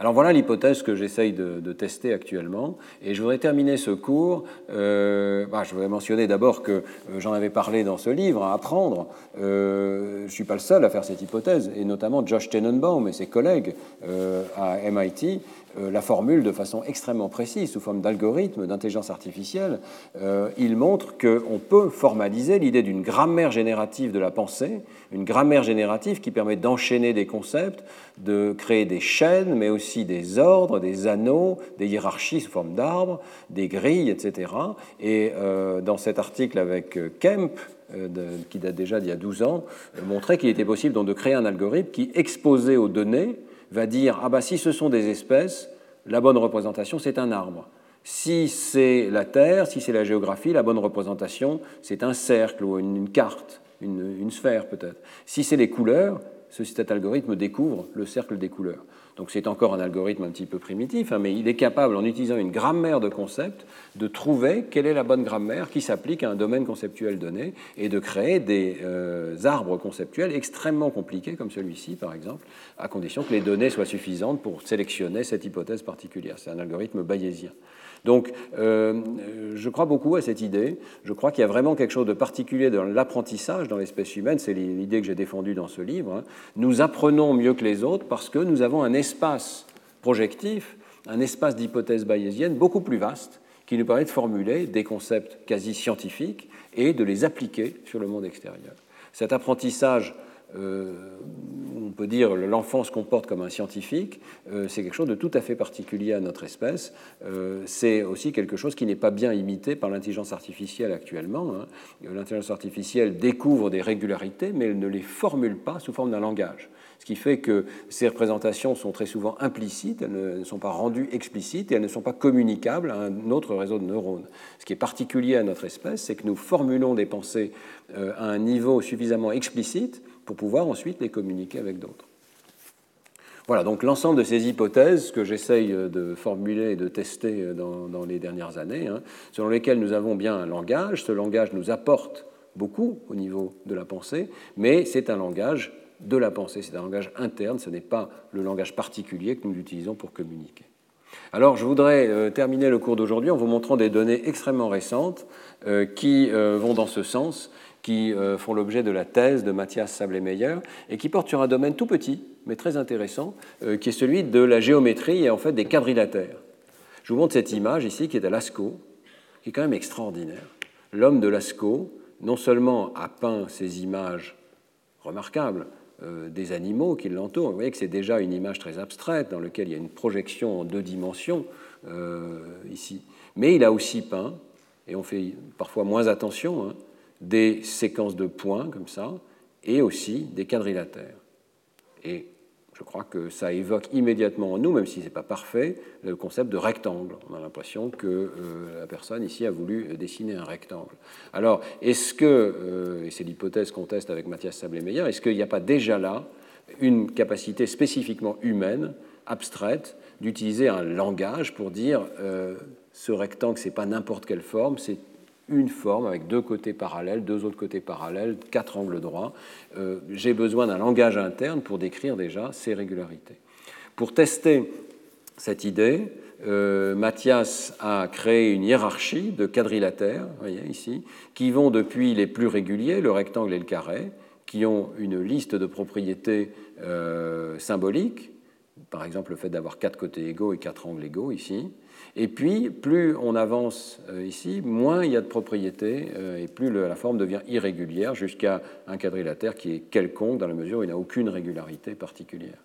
Alors voilà l'hypothèse que j'essaye de, tester actuellement. Et je voudrais terminer ce cours. Euh, bah, je voudrais mentionner d'abord que euh, j'en avais parlé dans ce livre, à apprendre. je ne suis pas le seul à faire cette hypothèse, et notamment Josh Tenenbaum et ses collègues à MIT la formule de façon extrêmement précise, sous forme d'algorithme, d'intelligence artificielle. Euh, il montre qu'on peut formaliser l'idée d'une grammaire générative de la pensée, une grammaire générative qui permet d'enchaîner des concepts, de créer des chaînes, mais aussi des ordres, des anneaux, des hiérarchies sous forme d'arbres, des grilles, etc. Et euh, dans cet article avec Kemp, qui date déjà d'il y a 12 ans, montrait qu'il était possible donc de créer un algorithme qui, exposait aux données, va dire ah bah si ce sont des espèces, la bonne représentation c'est un arbre. Si c'est la Terre, si c'est la géographie, la bonne représentation c'est un cercle ou une, carte, une sphère peut-être. Si c'est les couleurs, cet algorithme découvre le cercle des couleurs. Donc c'est encore un algorithme un petit peu primitif, hein, mais il est capable, en utilisant une grammaire de concepts, de trouver quelle est la bonne grammaire qui s'applique à un domaine conceptuel donné et de créer des euh, arbres conceptuels extrêmement compliqués, comme celui-ci par exemple, à condition que les données soient suffisantes pour sélectionner cette hypothèse particulière. C'est un algorithme bayésien. Donc, euh, je crois beaucoup à cette idée. Je crois qu'il y a vraiment quelque chose de particulier dans l'apprentissage dans l'espèce humaine. C'est l'idée que j'ai défendue dans ce livre. Hein. Nous apprenons mieux que les autres parce que nous avons un espace projectif, un espace d'hypothèse bayésienne beaucoup plus vaste qui nous permet de formuler des concepts quasi scientifiques et de les appliquer sur le monde extérieur. Cet apprentissage on peut dire l'enfant se comporte comme un scientifique, euh, c'est quelque chose de tout à fait particulier à notre espèce. Euh, c'est aussi quelque chose qui n'est pas bien imité par l'intelligence artificielle actuellement. Hein. L'intelligence artificielle découvre des régularités, mais elle ne les formule pas sous forme d'un langage. Ce qui fait que ces représentations sont très souvent implicites, elles ne sont pas rendues explicites et elles ne sont pas communicables à un autre réseau de neurones. Ce qui est particulier à notre espèce, c'est que nous formulons des pensées à un niveau suffisamment explicite pour pouvoir ensuite les communiquer avec d'autres. Voilà, donc l'ensemble de ces hypothèses que j'essaye de formuler et de tester dans, les dernières années, hein, selon lesquelles nous avons bien un langage, ce langage nous apporte beaucoup au niveau de la pensée, mais c'est un langage de la pensée, c'est un langage interne, ce n'est pas le langage particulier que nous utilisons pour communiquer. Alors, je voudrais euh, terminer le cours d'aujourd'hui en vous montrant des données extrêmement récentes euh, qui euh, vont dans ce sens qui euh, font l'objet de la thèse de Mathias Sablemeyer et qui porte sur un domaine tout petit, mais très intéressant, euh, qui est celui de la géométrie et en fait des quadrilatères. Je vous montre cette image ici qui est à Lascaux, qui est quand même extraordinaire. L'homme de Lascaux, non seulement a peint ces images remarquables euh, des animaux qui l'entourent, vous voyez que c'est déjà une image très abstraite dans laquelle il y a une projection en deux dimensions ici, mais il a aussi peint, et on fait parfois moins attention, hein, des séquences de points comme ça, et aussi des quadrilatères. Et je crois que ça évoque immédiatement en nous, même si ce n'est pas parfait, le concept de rectangle. On a l'impression que euh, la personne ici a voulu dessiner un rectangle. Alors, est-ce que, euh, et c'est l'hypothèse qu'on teste avec Mathias Sablemeyer, est-ce qu'il n'y a pas déjà là une capacité spécifiquement humaine, abstraite, d'utiliser un langage pour dire euh, ce rectangle, ce n'est pas n'importe quelle forme, c'est une forme avec deux côtés parallèles, deux autres côtés parallèles, quatre angles droits. Euh, j'ai besoin d'un langage interne pour décrire déjà ces régularités. Pour tester cette idée, euh, Mathias a créé une hiérarchie de quadrilatères, voyez ici, qui vont depuis les plus réguliers, le rectangle et le carré, qui ont une liste de propriétés euh, symboliques, par exemple le fait d'avoir quatre côtés égaux et quatre angles égaux ici, et puis, plus on avance euh, ici, moins il y a de propriétés euh, et plus la forme devient irrégulière jusqu'à un quadrilatère qui est quelconque dans la mesure où il n'a aucune régularité particulière.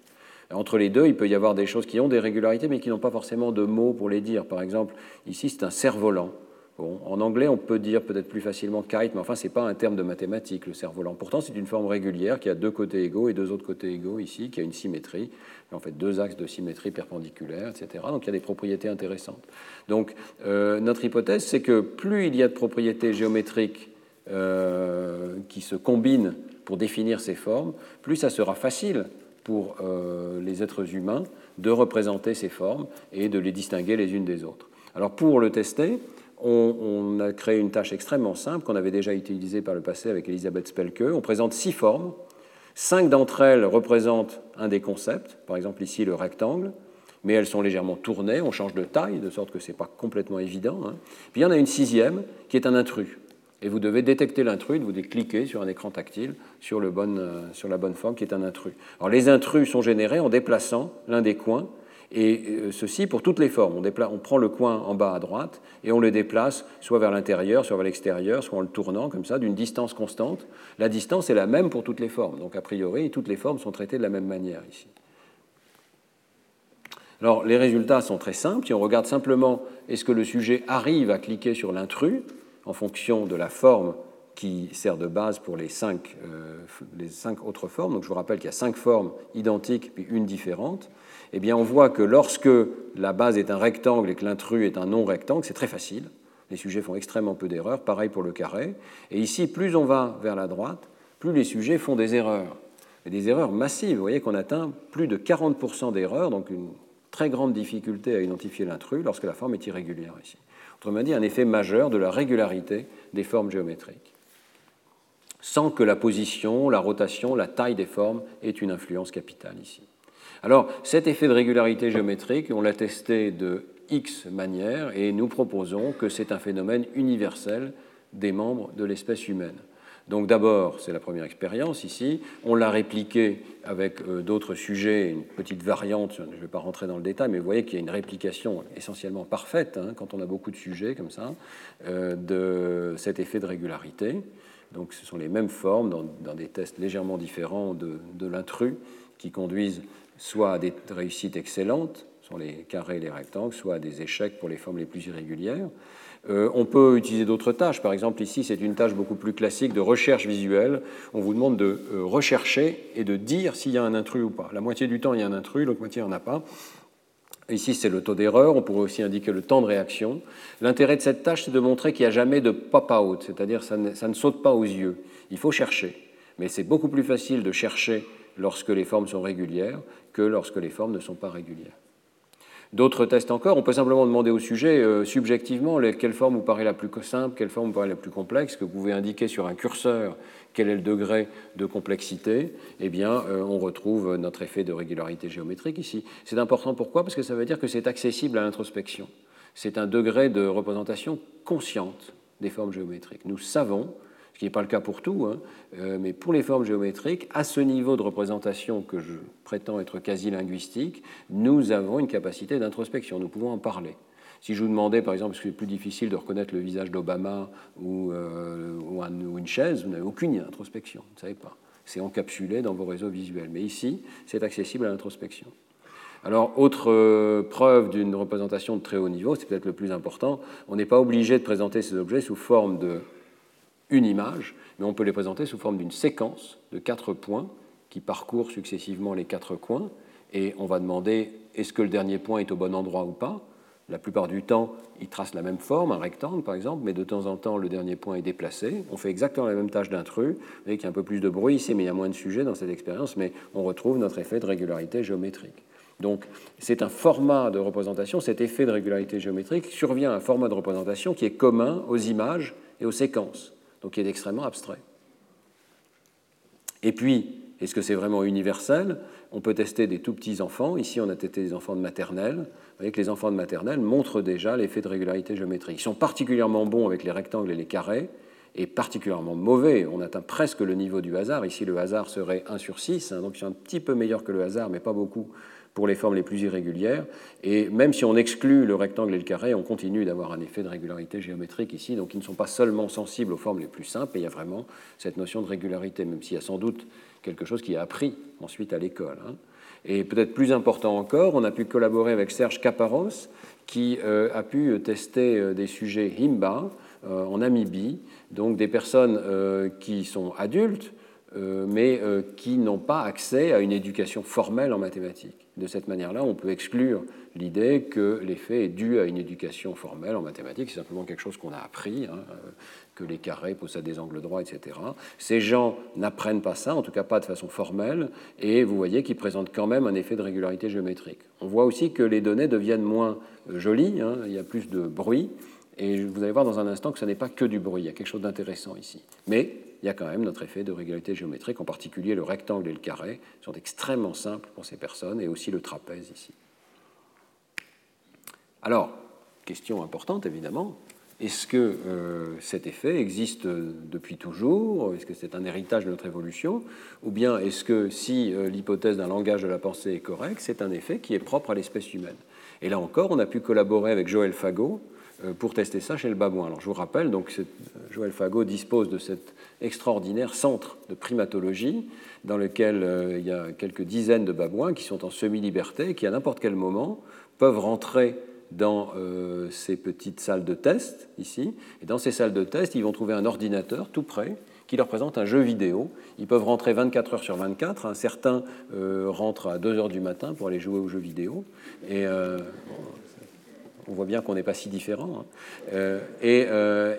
Entre les deux, il peut y avoir des choses qui ont des régularités, mais qui n'ont pas forcément de mots pour les dire. Par exemple, ici, c'est un cerf-volant. En anglais, on peut dire peut-être plus facilement kite, mais enfin, ce n'est pas un terme de mathématiques, le cerf-volant. Pourtant, c'est une forme régulière qui a deux côtés égaux et deux autres côtés égaux ici, qui a une symétrie, en fait deux axes de symétrie perpendiculaires, etc. Donc, il y a des propriétés intéressantes. Donc, euh, notre hypothèse, c'est que plus il y a de propriétés géométriques euh, qui se combinent pour définir ces formes, plus ça sera facile pour euh, les êtres humains de représenter ces formes et de les distinguer les unes des autres. Alors pour le tester, on, a créé une tâche extrêmement simple qu'on avait déjà utilisée par le passé avec Elisabeth Spelke. On présente six formes. Cinq d'entre elles représentent un des concepts, par exemple ici le rectangle, mais elles sont légèrement tournées, on change de taille, de sorte que ce n'est pas complètement évident. Hein. Puis il y en a une sixième qui est un intrus et vous devez détecter l'intrus, vous devez cliquer sur un écran tactile sur, le euh, sur, la bonne forme qui est un intrus. Alors les intrus sont générés en déplaçant l'un des coins, et euh, ceci pour toutes les formes. On, prend le coin en bas à droite et on le déplace soit vers l'intérieur, soit vers l'extérieur, soit en le tournant comme ça, d'une distance constante. La distance est la même pour toutes les formes, donc a priori, toutes les formes sont traitées de la même manière ici. Alors les résultats sont très simples. Si on regarde simplement est-ce que le sujet arrive à cliquer sur l'intrus, en fonction de la forme qui sert de base pour les cinq, euh, les cinq autres formes? Donc je vous rappelle qu'il y a cinq formes identiques puis une différente. Eh on voit que lorsque la base est un rectangle et que l'intrus est un non-rectangle, c'est très facile. Les sujets font extrêmement peu d'erreurs. Pareil pour le carré. Et ici, plus on va vers la droite, plus les sujets font des erreurs. Et des erreurs massives. Vous voyez qu'on atteint plus de 40% d'erreurs, donc une très grande difficulté à identifier l'intrus lorsque la forme est irrégulière ici. Autrement dit, un effet majeur de la régularité des formes géométriques, sans que la position, la rotation, la taille des formes aient une influence capitale ici. Alors, cet effet de régularité géométrique, on l'a testé de X manières et nous proposons que c'est un phénomène universel des membres de l'espèce humaine. Donc d'abord, c'est la première expérience ici, on l'a répliqué avec euh, d'autres sujets, une petite variante, je ne vais pas rentrer dans le détail, mais vous voyez qu'il y a une réplication essentiellement parfaite, hein, quand on a beaucoup de sujets comme ça, euh, de cet effet de régularité. Donc ce sont les mêmes formes dans, des tests légèrement différents de, de l'intrus qui conduisent soit à des réussites excellentes, sont les carrés et les rectangles, soit à des échecs pour les formes les plus irrégulières. Euh, on peut utiliser d'autres tâches. Par exemple, ici, c'est une tâche beaucoup plus classique de recherche visuelle. On vous demande de euh, rechercher et de dire s'il y a un intrus ou pas. La moitié du temps, il y a un intrus, l'autre moitié, il n'y en a pas. Ici, c'est le taux d'erreur. On pourrait aussi indiquer le temps de réaction. L'intérêt de cette tâche, c'est de montrer qu'il n'y a jamais de pop-out, c'est-à-dire ça ça ne saute pas aux yeux. Il faut chercher. Mais c'est beaucoup plus facile de chercher lorsque les formes sont régulières que lorsque les formes ne sont pas régulières. D'autres tests encore, on peut simplement demander au sujet euh, subjectivement quelle forme vous paraît la plus simple, quelle forme vous paraît la plus complexe, que vous pouvez indiquer sur un curseur quel est le degré de complexité, eh bien, euh, on retrouve notre effet de régularité géométrique ici. C'est important pourquoi? Parce que ça veut dire que c'est accessible à l'introspection. C'est un degré de représentation consciente des formes géométriques. Nous savons ce qui n'est pas le cas pour tout, hein. euh, mais pour les formes géométriques, à ce niveau de représentation que je prétends être quasi linguistique, nous avons une capacité d'introspection, nous pouvons en parler. Si je vous demandais, par exemple, est-ce que c'est plus difficile de reconnaître le visage d'Obama ou, euh, ou, une chaise, vous n'avez aucune introspection, vous ne savez pas. C'est encapsulé dans vos réseaux visuels. Mais ici, c'est accessible à l'introspection. Alors, autre euh, preuve d'une représentation de très haut niveau, c'est peut-être le plus important, on n'est pas obligé de présenter ces objets sous forme de une image, mais on peut les présenter sous forme d'une séquence de quatre points qui parcourent successivement les quatre coins, et on va demander est-ce que le dernier point est au bon endroit ou pas? La plupart du temps, il trace la même forme, un rectangle par exemple, mais de temps en temps, le dernier point est déplacé. On fait exactement la même tâche d'intrus. Vous voyez qu'il y a un peu plus de bruit ici, mais il y a moins de sujets dans cette expérience, mais on retrouve notre effet de régularité géométrique. Donc, c'est un format de représentation, cet effet de régularité géométrique survient à un format de représentation qui est commun aux images et aux séquences donc qui est extrêmement abstrait. Et puis, est-ce que c'est vraiment universel? On peut tester des tout petits enfants. Ici, on a testé des enfants de maternelle. Vous voyez que les enfants de maternelle montrent déjà l'effet de régularité géométrique. Ils sont particulièrement bons avec les rectangles et les carrés, et particulièrement mauvais. On atteint presque le niveau du hasard. Ici, le hasard serait 1 sur 6, hein, donc c'est un petit peu meilleur que le hasard, mais pas beaucoup pour les formes les plus irrégulières. Et même si on exclut le rectangle et le carré, on continue d'avoir un effet de régularité géométrique ici. Donc ils ne sont pas seulement sensibles aux formes les plus simples, et il y a vraiment cette notion de régularité, même s'il y a sans doute quelque chose qui est appris ensuite à l'école. Hein. Et peut-être plus important encore, on a pu collaborer avec Serge Caparos, qui a pu tester des sujets Himba en Namibie, donc des personnes qui sont adultes, mais qui n'ont pas accès à une éducation formelle en mathématiques. De cette manière-là, on peut exclure l'idée que l'effet est dû à une éducation formelle en mathématiques, c'est simplement quelque chose qu'on a appris, hein, euh, que les carrés possèdent des angles droits, etc. Ces gens n'apprennent pas ça, en tout cas pas de façon formelle, et vous voyez qu'ils présentent quand même un effet de régularité géométrique. On voit aussi que les données deviennent moins euh, jolies, hein, il y a plus de bruit, et vous allez voir dans un instant que ce n'est pas que du bruit, il y a quelque chose d'intéressant ici. Mais il y a quand même notre effet de régularité géométrique, en particulier le rectangle et le carré sont extrêmement simples pour ces personnes, et aussi le trapèze ici. Alors, question importante évidemment, est-ce que euh, cet effet existe depuis toujours? Est-ce que c'est un héritage de notre évolution? Ou bien est-ce que si euh, l'hypothèse d'un langage de la pensée est correcte, c'est un effet qui est propre à l'espèce humaine? Et là encore, on a pu collaborer avec Joël Fagot euh, pour tester ça chez le babouin. Alors je vous rappelle, donc Joël Fagot dispose de cet extraordinaire centre de primatologie dans lequel il y a quelques dizaines de babouins qui sont en semi-liberté et qui à n'importe quel moment peuvent rentrer dans euh, ces petites salles de test ici. Et dans ces salles de test, ils vont trouver un ordinateur tout près qui leur présente un jeu vidéo. Ils peuvent rentrer 24 heures sur 24. Certains euh, rentrent à 2 heures du matin pour aller jouer aux jeux vidéo. Euh, on voit bien qu'on n'est pas si différents. Hein. et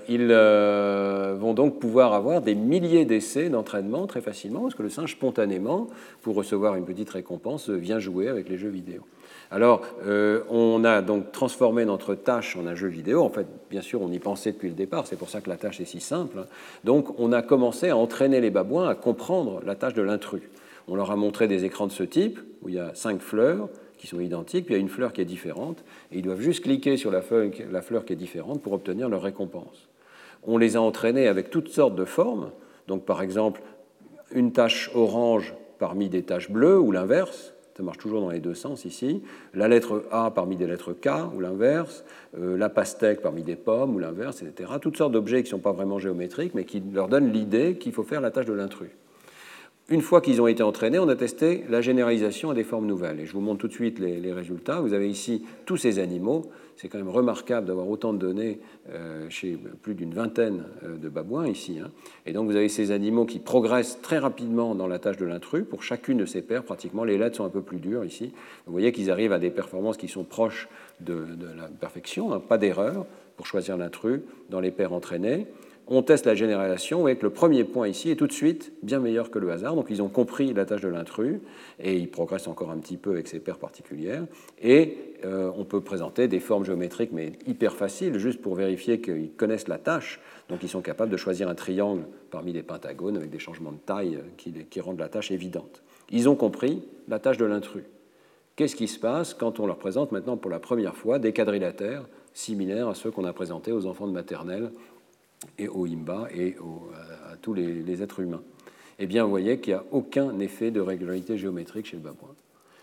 ils vont donc pouvoir avoir des milliers d'essais d'entraînement très facilement, parce que le singe, spontanément, pour recevoir une petite récompense, vient jouer avec les jeux vidéo. Alors, euh, on a donc transformé notre tâche en un jeu vidéo. En fait, bien sûr, on y pensait depuis le départ, c'est pour ça que la tâche est si simple. Hein. Donc, on a commencé à entraîner les babouins à comprendre la tâche de l'intrus. On leur a montré des écrans de ce type, où il y a cinq fleurs sont identiques, puis il y a une fleur qui est différente, et ils doivent juste cliquer sur la, la fleur qui est différente pour obtenir leur récompense. On les a entraînés avec toutes sortes de formes, donc par exemple, une tache orange parmi des taches bleues, ou l'inverse, ça marche toujours dans les deux sens ici. La lettre A parmi des lettres K ou l'inverse, euh, la pastèque parmi des pommes ou l'inverse, etc. Toutes sortes d'objets qui ne sont pas vraiment géométriques, mais qui leur donnent l'idée qu'il faut faire la tâche de l'intrus. Une fois qu'ils ont été entraînés, on a testé la généralisation à des formes nouvelles. Et je vous montre tout de suite les, résultats. Vous avez ici tous ces animaux. C'est quand même remarquable d'avoir autant de données euh, chez plus d'une vingtaine euh, de babouins ici. Hein. Et donc vous avez ces animaux qui progressent très rapidement dans la tâche de l'intrus. Pour chacune de ces paires, pratiquement, les lettres sont un peu plus dures ici. Vous voyez qu'ils arrivent à des performances qui sont proches de, la perfection, hein. pas d'erreur pour choisir l'intrus dans les paires entraînées on teste la généralisation, vous voyez que le premier point ici est tout de suite bien meilleur que le hasard. Donc ils ont compris la tâche de l'intrus et ils progressent encore un petit peu avec ces paires particulières. Et euh, on peut présenter des formes géométriques, mais hyper faciles, juste pour vérifier qu'ils connaissent la tâche. Donc ils sont capables de choisir un triangle parmi des pentagones avec des changements de taille qui, qui rendent la tâche évidente. Ils ont compris la tâche de l'intrus. Qu'est-ce qui se passe quand on leur présente maintenant pour la première fois des quadrilatères similaires à ceux qu'on a présentés aux enfants de maternelle et au Imba et à, tous les, êtres humains. Eh bien, vous voyez qu'il n'y a aucun effet de régularité géométrique chez le babouin.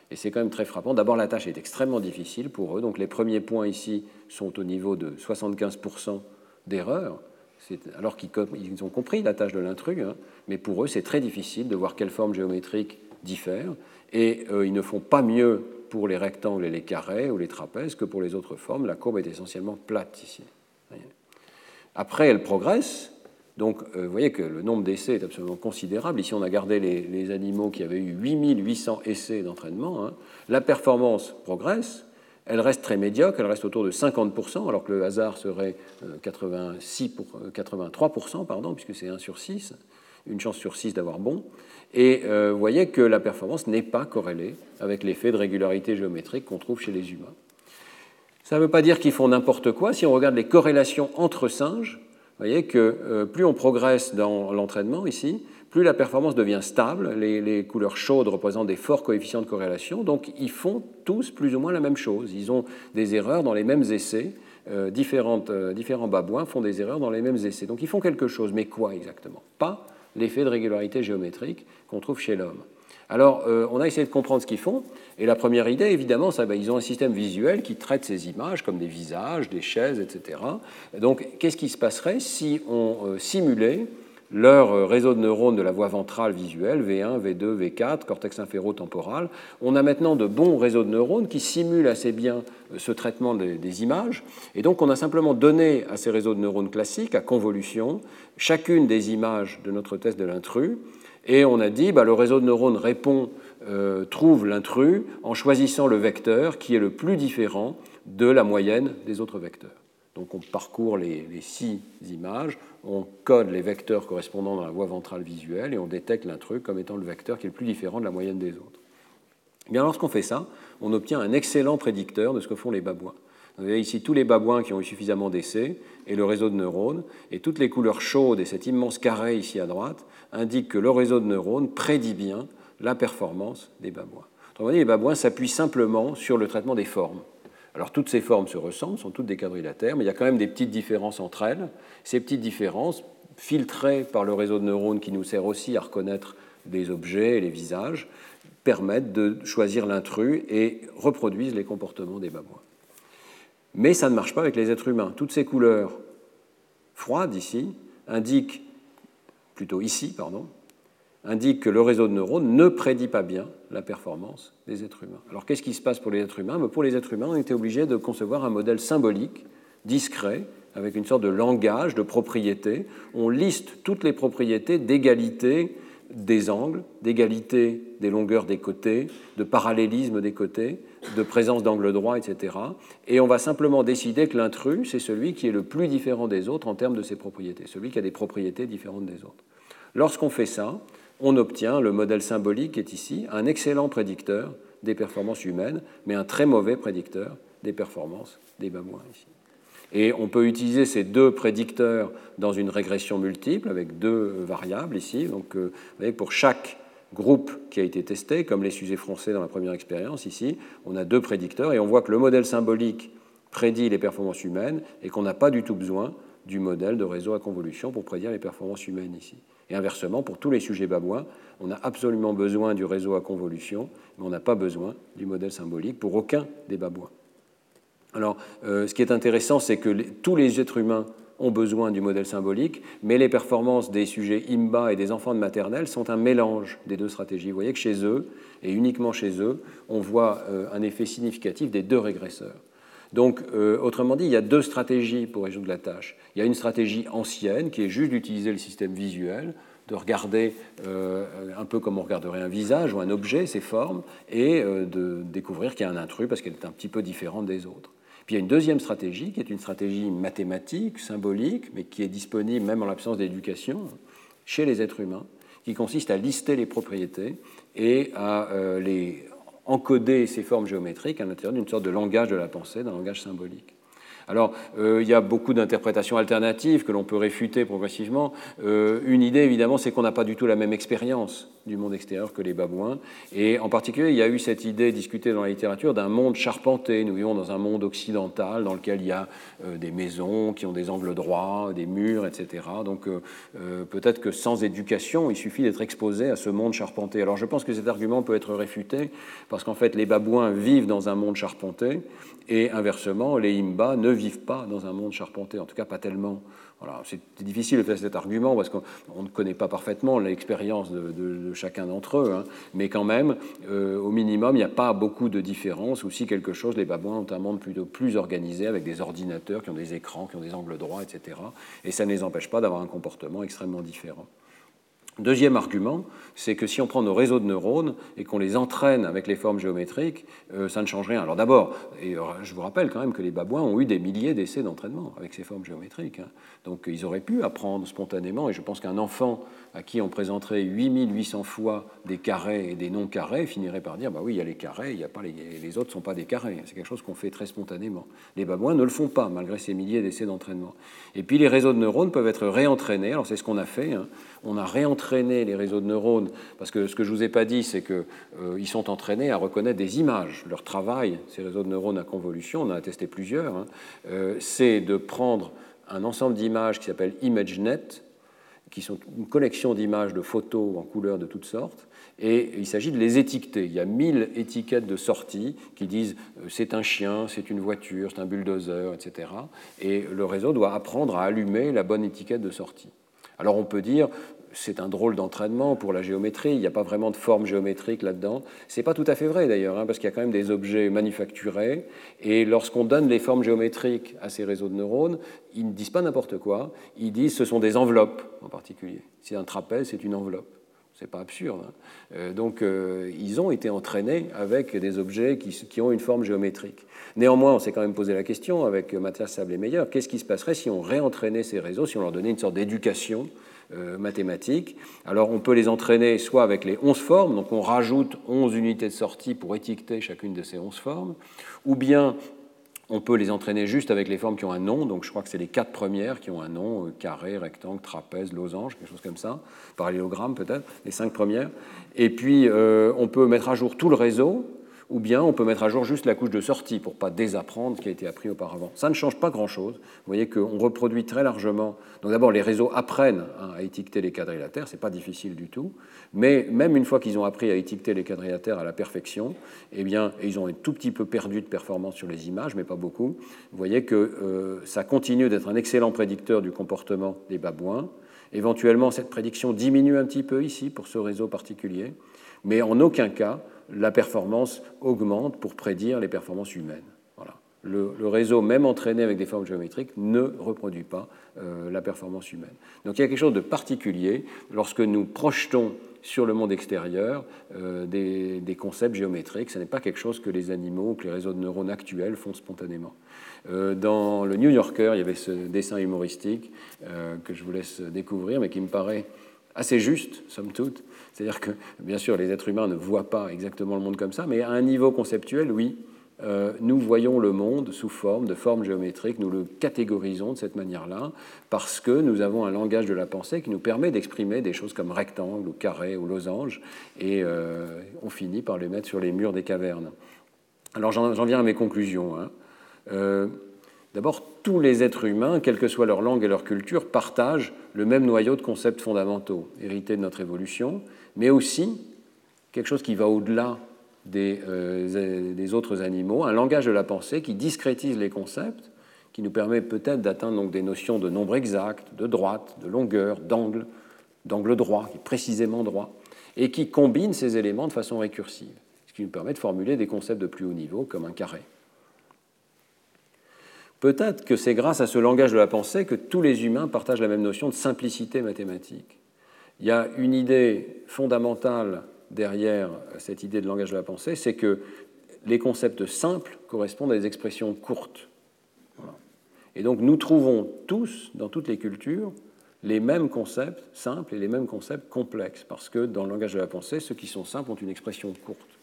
Et c'est quand même très frappant. D'abord, la tâche est extrêmement difficile pour eux. Donc, les premiers points ici sont au niveau de 75% d'erreur, alors qu'ils ont compris la tâche de l'intrus. Hein. mais pour eux, c'est très difficile de voir quelle forme géométrique diffère. Et euh, ils ne font pas mieux pour les rectangles et les carrés ou les trapèzes que pour les autres formes. La courbe est essentiellement plate ici. Après, elle progresse. Donc, euh, vous voyez que le nombre d'essais est absolument considérable. Ici, on a gardé les, animaux qui avaient eu 8800 essais d'entraînement. Hein. La performance progresse. Elle reste très médiocre, elle reste autour de 50%, alors que le hasard serait 86 pour, 83%, pardon, puisque c'est 1 sur 6, une chance sur 6 d'avoir bon. Et euh, vous voyez que la performance n'est pas corrélée avec l'effet de régularité géométrique qu'on trouve chez les humains. Ça ne veut pas dire qu'ils font n'importe quoi. Si on regarde les corrélations entre singes, vous voyez que euh, plus on progresse dans l'entraînement ici, plus la performance devient stable. Les, couleurs chaudes représentent des forts coefficients de corrélation. Donc ils font tous plus ou moins la même chose. Ils ont des erreurs dans les mêmes essais. Euh, euh, différents babouins font des erreurs dans les mêmes essais. Donc ils font quelque chose. Mais quoi exactement? Pas l'effet de régularité géométrique qu'on trouve chez l'homme. Alors, euh, on a essayé de comprendre ce qu'ils font. Et la première idée, évidemment, c'est ben, ils ont un système visuel qui traite ces images comme des visages, des chaises, etc. Donc, qu'est-ce qui se passerait si on euh, simulait leur euh, réseau de neurones de la voie ventrale visuelle, V1, V2, V4, cortex inférotemporal? On a maintenant de bons réseaux de neurones qui simulent assez bien ce traitement des, images. Et donc, on a simplement donné à ces réseaux de neurones classiques, à convolution, chacune des images de notre test de l'intrus. Et on a dit, bah, le réseau de neurones répond, euh, trouve l'intrus en choisissant le vecteur qui est le plus différent de la moyenne des autres vecteurs. Donc on parcourt les, six images, on code les vecteurs correspondant dans la voie ventrale visuelle et on détecte l'intrus comme étant le vecteur qui est le plus différent de la moyenne des autres. Eh bien, lorsqu'on fait ça, on obtient un excellent prédicteur de ce que font les babouins. Vous avez ici tous les babouins qui ont eu suffisamment d'essais et le réseau de neurones, et toutes les couleurs chaudes et cet immense carré ici à droite indiquent que le réseau de neurones prédit bien la performance des babouins. Autrement dit, les babouins s'appuient simplement sur le traitement des formes. Alors toutes ces formes se ressemblent, sont toutes des quadrilatères, mais il y a quand même des petites différences entre elles. Ces petites différences, filtrées par le réseau de neurones qui nous sert aussi à reconnaître les objets et les visages, permettent de choisir l'intrus et reproduisent les comportements des babouins. Mais ça ne marche pas avec les êtres humains. Toutes ces couleurs froides ici indiquent, plutôt ici, pardon, indique que le réseau de neurones ne prédit pas bien la performance des êtres humains. Alors qu'est-ce qui se passe pour les êtres humains? Pour les êtres humains, on était obligé de concevoir un modèle symbolique, discret, avec une sorte de langage de propriétés. On liste toutes les propriétés d'égalité des angles, d'égalité des longueurs des côtés, de parallélisme des côtés, de présence d'angle droit, etc. Et on va simplement décider que l'intrus, c'est celui qui est le plus différent des autres en termes de ses propriétés, celui qui a des propriétés différentes des autres. Lorsqu'on fait ça, on obtient, le modèle symbolique est ici, un excellent prédicteur des performances humaines, mais un très mauvais prédicteur des performances des babouins ici. Et on peut utiliser ces deux prédicteurs dans une régression multiple avec deux variables ici. Donc, euh, vous voyez, pour chaque groupe qui a été testé, comme les sujets français dans la première expérience ici, on a deux prédicteurs et on voit que le modèle symbolique prédit les performances humaines et qu'on n'a pas du tout besoin du modèle de réseau à convolution pour prédire les performances humaines ici. Et inversement, pour tous les sujets babouins, on a absolument besoin du réseau à convolution, mais on n'a pas besoin du modèle symbolique pour aucun des babouins. Alors, euh, ce qui est intéressant, c'est que tous les êtres humains ont besoin du modèle symbolique, mais les performances des sujets IMBA et des enfants de maternelle sont un mélange des deux stratégies. Vous voyez que chez eux, et uniquement chez eux, on voit euh, un effet significatif des deux régresseurs. Donc, euh, autrement dit, il y a deux stratégies pour résoudre la tâche. Il y a une stratégie ancienne qui est juste d'utiliser le système visuel, de regarder euh, un peu comme on regarderait un visage ou un objet, ses formes, et euh, de découvrir qu'il y a un intrus parce qu'elle est un petit peu différente des autres. Puis il y a une deuxième stratégie qui est une stratégie mathématique, symbolique, mais qui est disponible même en l'absence d'éducation chez les êtres humains, qui consiste à lister les propriétés et à les encoder ces formes géométriques à l'intérieur d'une sorte de langage de la pensée, d'un langage symbolique. Alors, euh, il y a beaucoup d'interprétations alternatives que l'on peut réfuter progressivement. Euh, une idée, évidemment, c'est qu'on n'a pas du tout la même expérience du monde extérieur que les babouins. Et en particulier, il y a eu cette idée discutée dans la littérature d'un monde charpenté. Nous vivons dans un monde occidental dans lequel il y a euh, des maisons qui ont des angles droits, des murs, etc. Donc peut-être que sans éducation, il suffit d'être exposé à ce monde charpenté. Alors je pense que cet argument peut être réfuté parce qu'en fait, les babouins vivent dans un monde charpenté et inversement, les Imba ne vivent pas dans un monde charpenté, en tout cas pas tellement. C'est difficile de faire cet argument parce qu'on ne connaît pas parfaitement l'expérience de, chacun d'entre eux, hein. mais quand même, euh, au minimum, il n'y a pas beaucoup de différence, ou si quelque chose, les babouins ont un monde plutôt plus organisé avec des ordinateurs qui ont des écrans, qui ont des angles droits, etc. Et ça ne les empêche pas d'avoir un comportement extrêmement différent. Deuxième argument, c'est que si on prend nos réseaux de neurones et qu'on les entraîne avec les formes géométriques, euh, ça ne change rien. Alors d'abord, euh, je vous rappelle quand même que les babouins ont eu des milliers d'essais d'entraînement avec ces formes géométriques. Hein. Donc ils auraient pu apprendre spontanément, et je pense qu'un enfant à qui on présenterait 8800 fois des carrés et des non-carrés finirait par dire, bah oui, il y a les carrés, y a pas les, les autres ne sont pas des carrés. C'est quelque chose qu'on fait très spontanément. Les babouins ne le font pas, malgré ces milliers d'essais d'entraînement. Et puis les réseaux de neurones peuvent être réentraînés. Alors c'est ce qu'on a fait. Hein. On a réentraîné les réseaux de neurones, parce que ce que je ne vous ai pas dit, c'est qu'ils euh, sont entraînés à reconnaître des images. Leur travail, ces réseaux de neurones à convolution, on en a testé plusieurs, hein, euh, c'est de prendre un ensemble d'images qui s'appelle ImageNet, qui sont une collection d'images de photos en couleurs de toutes sortes, et il s'agit de les étiqueter. Il y a 1000 étiquettes de sortie qui disent euh, c'est un chien, c'est une voiture, c'est un bulldozer, etc. Et le réseau doit apprendre à allumer la bonne étiquette de sortie. Alors on peut dire, c'est un drôle d'entraînement pour la géométrie, il n'y a pas vraiment de forme géométrique là-dedans. Ce n'est pas tout à fait vrai d'ailleurs, hein, parce qu'il y a quand même des objets manufacturés, et lorsqu'on donne les formes géométriques à ces réseaux de neurones, ils ne disent pas n'importe quoi, ils disent ce sont des enveloppes en particulier. Si un trapèze, c'est une enveloppe. C'est pas absurde. Hein. Euh, donc, euh, ils ont été entraînés avec des objets qui, ont une forme géométrique. Néanmoins, on s'est quand même posé la question avec Mathias Sable et Meyer qu'est-ce qui se passerait si on réentraînait ces réseaux, si on leur donnait une sorte d'éducation euh, mathématiques. Alors on peut les entraîner soit avec les 11 formes, donc on rajoute 11 unités de sortie pour étiqueter chacune de ces 11 formes, ou bien on peut les entraîner juste avec les formes qui ont un nom, donc je crois que c'est les quatre premières qui ont un nom, euh, carré, rectangle, trapèze, losange, quelque chose comme ça, parallélogramme peut-être, les cinq premières. Et puis euh, on peut mettre à jour tout le réseau, ou bien on peut mettre à jour juste la couche de sortie pour pas désapprendre ce qui a été appris auparavant. Ça ne change pas grand-chose. Vous voyez qu'on reproduit très largement. Donc d'abord, les réseaux apprennent à étiqueter les quadrilatères, c'est pas difficile du tout. Mais même une fois qu'ils ont appris à étiqueter les quadrilatères à la perfection, eh bien, ils ont un tout petit peu perdu de performance sur les images, mais pas beaucoup. Vous voyez que euh, ça continue d'être un excellent prédicteur du comportement des babouins. Éventuellement, cette prédiction diminue un petit peu ici pour ce réseau particulier, mais en aucun cas la performance augmente pour prédire les performances humaines. Voilà. Le, réseau, même entraîné avec des formes géométriques, ne reproduit pas euh, la performance humaine. Donc il y a quelque chose de particulier lorsque nous projetons sur le monde extérieur euh, des, concepts géométriques. Ce n'est pas quelque chose que les animaux ou que les réseaux de neurones actuels font spontanément. Euh, dans le New Yorker, il y avait ce dessin humoristique que je vous laisse découvrir, mais qui me paraît assez juste, somme toute. C'est-à-dire que, bien sûr, les êtres humains ne voient pas exactement le monde comme ça, mais à un niveau conceptuel, oui, euh, nous voyons le monde sous forme de formes géométriques, nous le catégorisons de cette manière-là, parce que nous avons un langage de la pensée qui nous permet d'exprimer des choses comme rectangle ou carré ou losange, et euh, on finit par les mettre sur les murs des cavernes. Alors j'en viens à mes conclusions. Hein. Euh, D'abord, tous les êtres humains, quelle que soit leur langue et leur culture, partagent le même noyau de concepts fondamentaux, hérités de notre évolution, mais aussi quelque chose qui va au-delà euh, des, autres animaux, un langage de la pensée qui discrétise les concepts, qui nous permet peut-être d'atteindre donc des notions de nombre exact, de droite, de longueur, d'angle, d'angle droit, qui est précisément droit, et qui combine ces éléments de façon récursive, ce qui nous permet de formuler des concepts de plus haut niveau comme un carré. Peut-être que c'est grâce à ce langage de la pensée que tous les humains partagent la même notion de simplicité mathématique. Il y a une idée fondamentale derrière cette idée de langage de la pensée, c'est que les concepts simples correspondent à des expressions courtes. Et donc nous trouvons tous, dans toutes les cultures, les mêmes concepts simples et les mêmes concepts complexes, parce que dans le langage de la pensée, ceux qui sont simples ont une expression courte.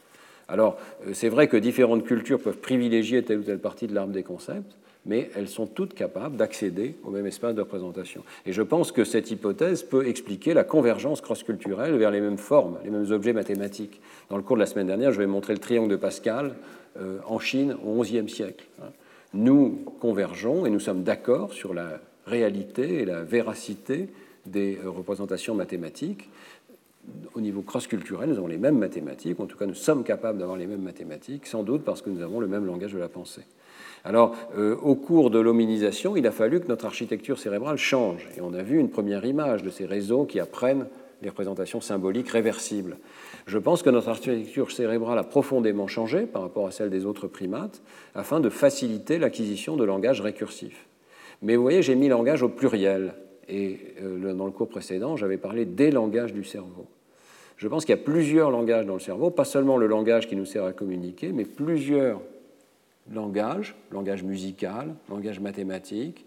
Alors, euh, c'est vrai que différentes cultures peuvent privilégier telle ou telle partie de l'arbre des concepts, mais elles sont toutes capables d'accéder au même espace de représentation. Et je pense que cette hypothèse peut expliquer la convergence cross-culturelle vers les mêmes formes, les mêmes objets mathématiques. Dans le cours de la semaine dernière, je vais montrer le triangle de Pascal euh, en Chine au XIe siècle. Hein. Nous convergeons et nous sommes d'accord sur la réalité et la véracité des euh, représentations mathématiques. Au niveau cross-culturel, nous avons les mêmes mathématiques, en tout cas nous sommes capables d'avoir les mêmes mathématiques, sans doute parce que nous avons le même langage de la pensée. Alors, euh, au cours de l'hominisation, il a fallu que notre architecture cérébrale change. Et on a vu une première image de ces réseaux qui apprennent les représentations symboliques réversibles. Je pense que notre architecture cérébrale a profondément changé par rapport à celle des autres primates afin de faciliter l'acquisition de langages récursifs. Mais vous voyez, j'ai mis langage au pluriel. Et euh, dans le cours précédent, j'avais parlé des langages du cerveau. Je pense qu'il y a plusieurs langages dans le cerveau, pas seulement le langage qui nous sert à communiquer, mais plusieurs langage, langage musical, langage mathématique,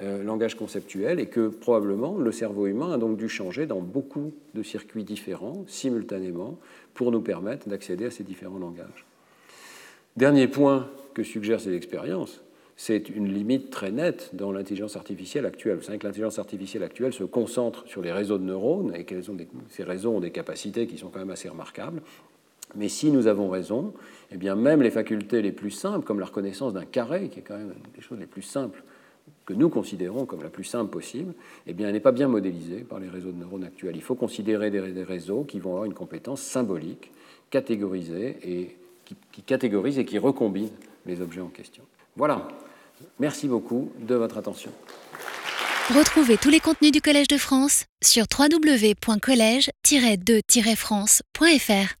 euh, langage conceptuel, et que probablement le cerveau humain a donc dû changer dans beaucoup de circuits différents, simultanément, pour nous permettre d'accéder à ces différents langages. Dernier point que suggèrent ces expériences, c'est une limite très nette dans l'intelligence artificielle actuelle. Vous savez que l'intelligence artificielle actuelle se concentre sur les réseaux de neurones et que ces réseaux ont des capacités qui sont quand même assez remarquables. Mais si nous avons raison, eh bien même les facultés les plus simples, comme la reconnaissance d'un carré, qui est quand même une des choses les plus simples que nous considérons comme la plus simple possible, eh bien, elle n'est pas bien modélisée par les réseaux de neurones actuels. Il faut considérer des réseaux qui vont avoir une compétence symbolique, catégorisée, et qui, catégorise et qui recombine les objets en question. Voilà. Merci beaucoup de votre attention. Retrouvez tous les contenus du Collège de France sur www.colège-2-france.fr.